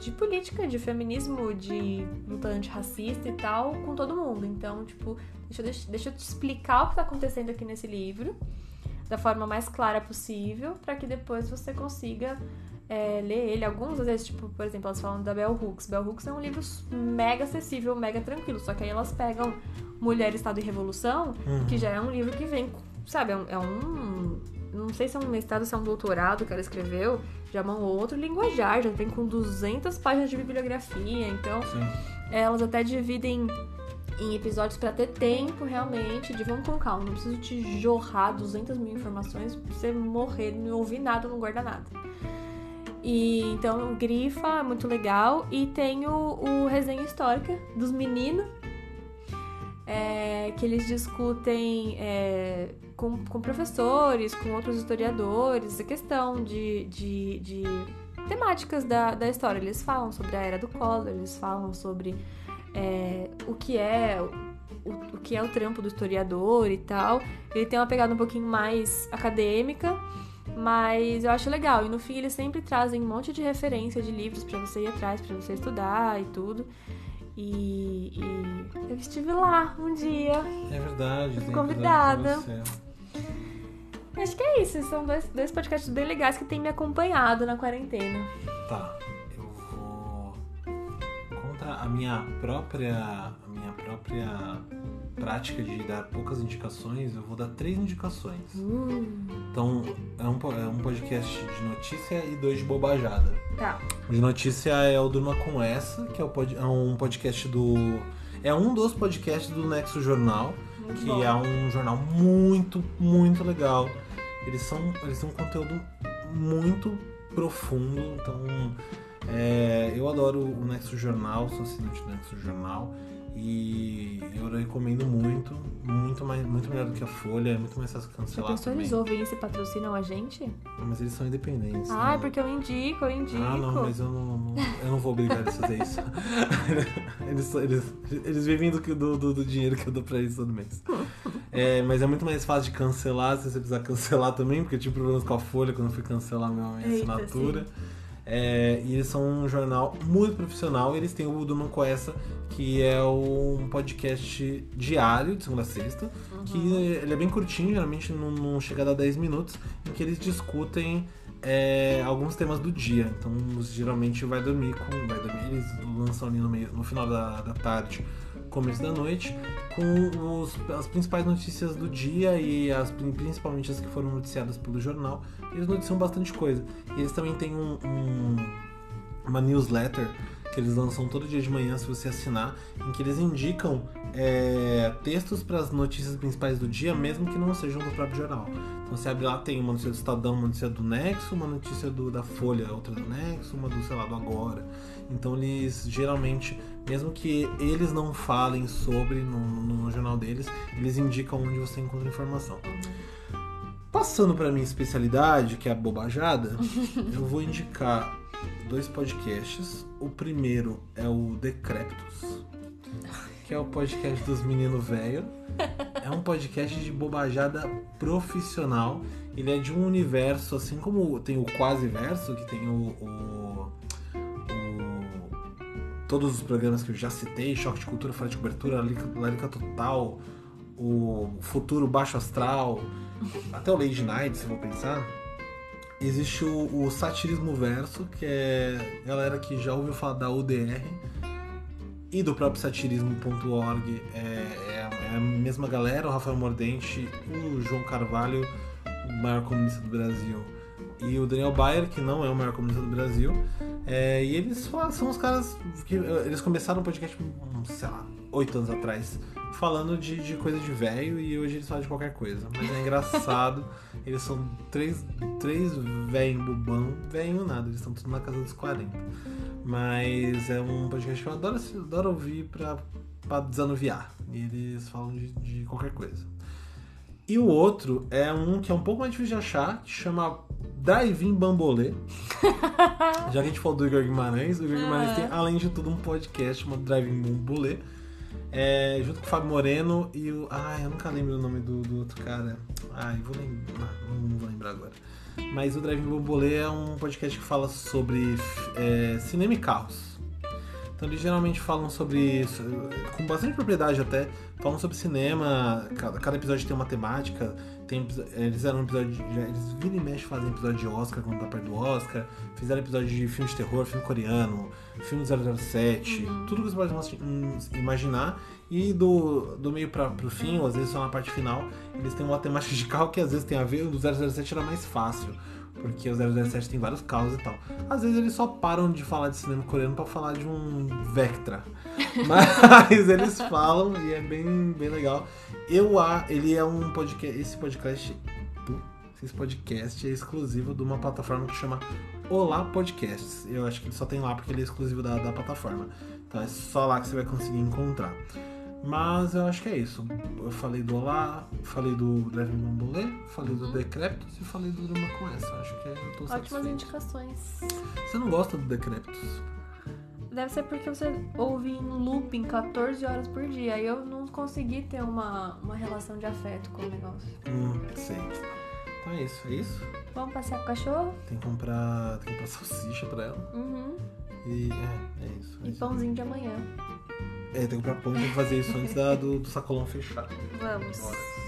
de política, de feminismo, de luta antirracista e tal com todo mundo. Então, tipo, deixa, deixa, deixa eu te explicar o que tá acontecendo aqui nesse livro da forma mais clara possível, para que depois você consiga é, ler ele. Alguns, às vezes, tipo, por exemplo, elas falam da Bell Hooks. Bell Hooks é um livro mega acessível, mega tranquilo. Só que aí elas pegam Mulher, Estado e Revolução, que já é um livro que vem, sabe, é um. é um- não sei se é um mestrado, se é um doutorado que ela escreveu, já é um outro linguajar, já vem com 200 páginas de bibliografia, então Sim. elas até dividem em episódios pra ter tempo realmente de vamos com calma, não preciso te jorrar 200 mil informações pra você morrer, não ouvir nada, não guardar nada. E então o Grifa é muito legal e tem o, o Resenha Histórica dos meninos, é, que eles discutem é, com, com professores, com outros historiadores, a questão de, de, de temáticas da, da história. Eles falam sobre a era do Collor, eles falam sobre é, o que é o, o que é o trampo do historiador e tal. Ele tem uma pegada um pouquinho mais acadêmica, mas eu acho legal. E no fim eles sempre trazem um monte de referência de livros pra você ir atrás, pra você estudar e tudo. E, e eu estive lá um dia. É verdade. episódio Convidada. Acho que é isso. São dois, dois podcasts bem legais que têm me acompanhado na quarentena. Tá, eu vou contra a minha própria a minha própria prática de dar poucas indicações, eu vou dar três indicações. Então, é um, é um podcast de notícia e dois de bobajada. Tá. O de notícia é o Durma Com Essa, que é, o pod- é um podcast do... É um dos podcasts do Nexo Jornal, Muito que bom. é um jornal muito, muito legal. Eles são eles têm um conteúdo muito profundo, então é, eu adoro o Nexo Jornal, sou assinante do Nexo Jornal e eu recomendo muito, muito mais, muito melhor do que a Folha, é muito mais fácil Já cancelar pensou também. eles ouvem isso e patrocinam a gente? Mas eles são independentes. Ah, né? porque eu indico, eu indico. Ah, não, mas eu não, não- eu não vou obrigar eles a fazer isso. eles, eles, eles vivem do, do, do, dinheiro que eu dou pra eles todo mês. É, mas é muito mais fácil de cancelar se você precisar cancelar também, porque eu tive problemas com a Folha quando eu fui cancelar minha, minha Eita, assinatura. É, e eles são um jornal muito profissional. e Eles têm o Durman com essa, que é um podcast diário, de segunda a sexta, que ele é bem curtinho, geralmente não, não chega a dar 10 minutos, em que eles discutem é, alguns temas do dia. Então, geralmente vai dormir com. Vai dormir, eles lançam ali no, meio, no final da, da tarde, começo da noite, com os- as principais notícias do dia e as, principalmente as que foram noticiadas pelo jornal. Eles noticiam bastante coisa. E eles também têm um- um, uma newsletter que eles lançam todo dia de manhã se você assinar, em que eles indicam é, textos para as notícias principais do dia, mesmo que não sejam do próprio jornal. Então você abre lá, tem uma notícia do Estadão, uma notícia do Nexo, uma notícia do, da Folha, outra do Nexo, uma do, sei lá, do Agora. Então eles geralmente, mesmo que eles não falem sobre no, no- jornal deles, eles indicam onde você encontra informação. Passando para minha especialidade, que é a bobajada, eu vou indicar dois podcasts. O primeiro é o Decreptus, que é o podcast dos meninos velho. é um podcast de bobajada profissional. Ele é de um universo, assim como tem o quase verso, que tem o- o- todos os programas que eu já citei, Choque de Cultura, Fora de Cobertura, Larica, Total, o Futuro Baixo Astral, até o Lady Night, se for pensar. Existe o, o Satirismo Verso, que é galera que já ouviu falar da UDR e do próprio satirismo.org. É, é, é a mesma galera, o Rafael Mordente, o João Carvalho, o maior comunista do Brasil, e o Daniel Bayer, que não é o maior comunista do Brasil. É, e eles são os caras que eh, eles começaram o podcast, hum, sei lá, oito anos atrás, falando de, de coisa de velho e hoje eles falam de qualquer coisa. Mas é engraçado, eles são três, três velho bobão, velho nada, eles estão tudo na casa dos 40. Mas é um podcast que eu adoro, adoro ouvir pra, pra desanuviar. E eles falam de, de qualquer coisa. E o outro é um que é um pouco mais difícil de achar, que chama Drive-In Bambolê. Já que a gente falou do Igor Guimarães, o Igor Guimarães tem, além de tudo, um podcast chamado Drive-In Bambolê. É, junto com o Fábio Moreno e o. Ai, eu nunca lembro o nome do, do outro cara. Ai, vou lembrar. Não vou lembrar agora. Mas o Drive-In Bambolê é um podcast que fala sobre é, cinema e carros. Então eles geralmente falam sobre. com bastante propriedade até. Falam sobre cinema, cada, cada episódio tem uma temática. Tem, eles eram um episódio. de- Eles viram e mexe fazem episódio de Oscar quando tá perto do Oscar. Fizeram episódio de filme de terror, filme coreano, filme 007, tudo que você pode imaginar. E do, do meio pra, pro fim, ou às vezes só na parte final, eles têm uma temática de carro que às vezes tem a ver. O do 007 era mais fácil. Porque o 007 tem vários carros e tal. Às vezes eles só param de falar de cinema coreano pra falar de um Vectra. Mas eles falam e é bem, bem legal. Eu a ele é um podcast. Esse podcast. Esse podcast é exclusivo de uma plataforma que chama Olá Podcasts. Eu acho que ele só tem lá porque ele é exclusivo da, da plataforma. Então é só lá que você vai conseguir encontrar. Mas eu acho que é isso. Eu falei do Olá, falei do Leve Bambolê, falei do Decreptus e falei do Drama com essa. Acho que eu tô Ótimas satisfeito. indicações. Você não gosta do Decreptus? Deve ser porque você ouve em looping 14 horas por dia. Aí eu não consegui ter uma, uma relação de afeto com o negócio. Hum, sei. Então é isso, é isso. Vamos passear com o cachorro? Tem que comprar, tem que comprar salsicha pra ela. Uhum. E é, é isso. É, E isso. pãozinho de amanhã. É tem que comprar pão e tem que fazer isso antes da- do, do sacolão fechar. Vamos. Horas.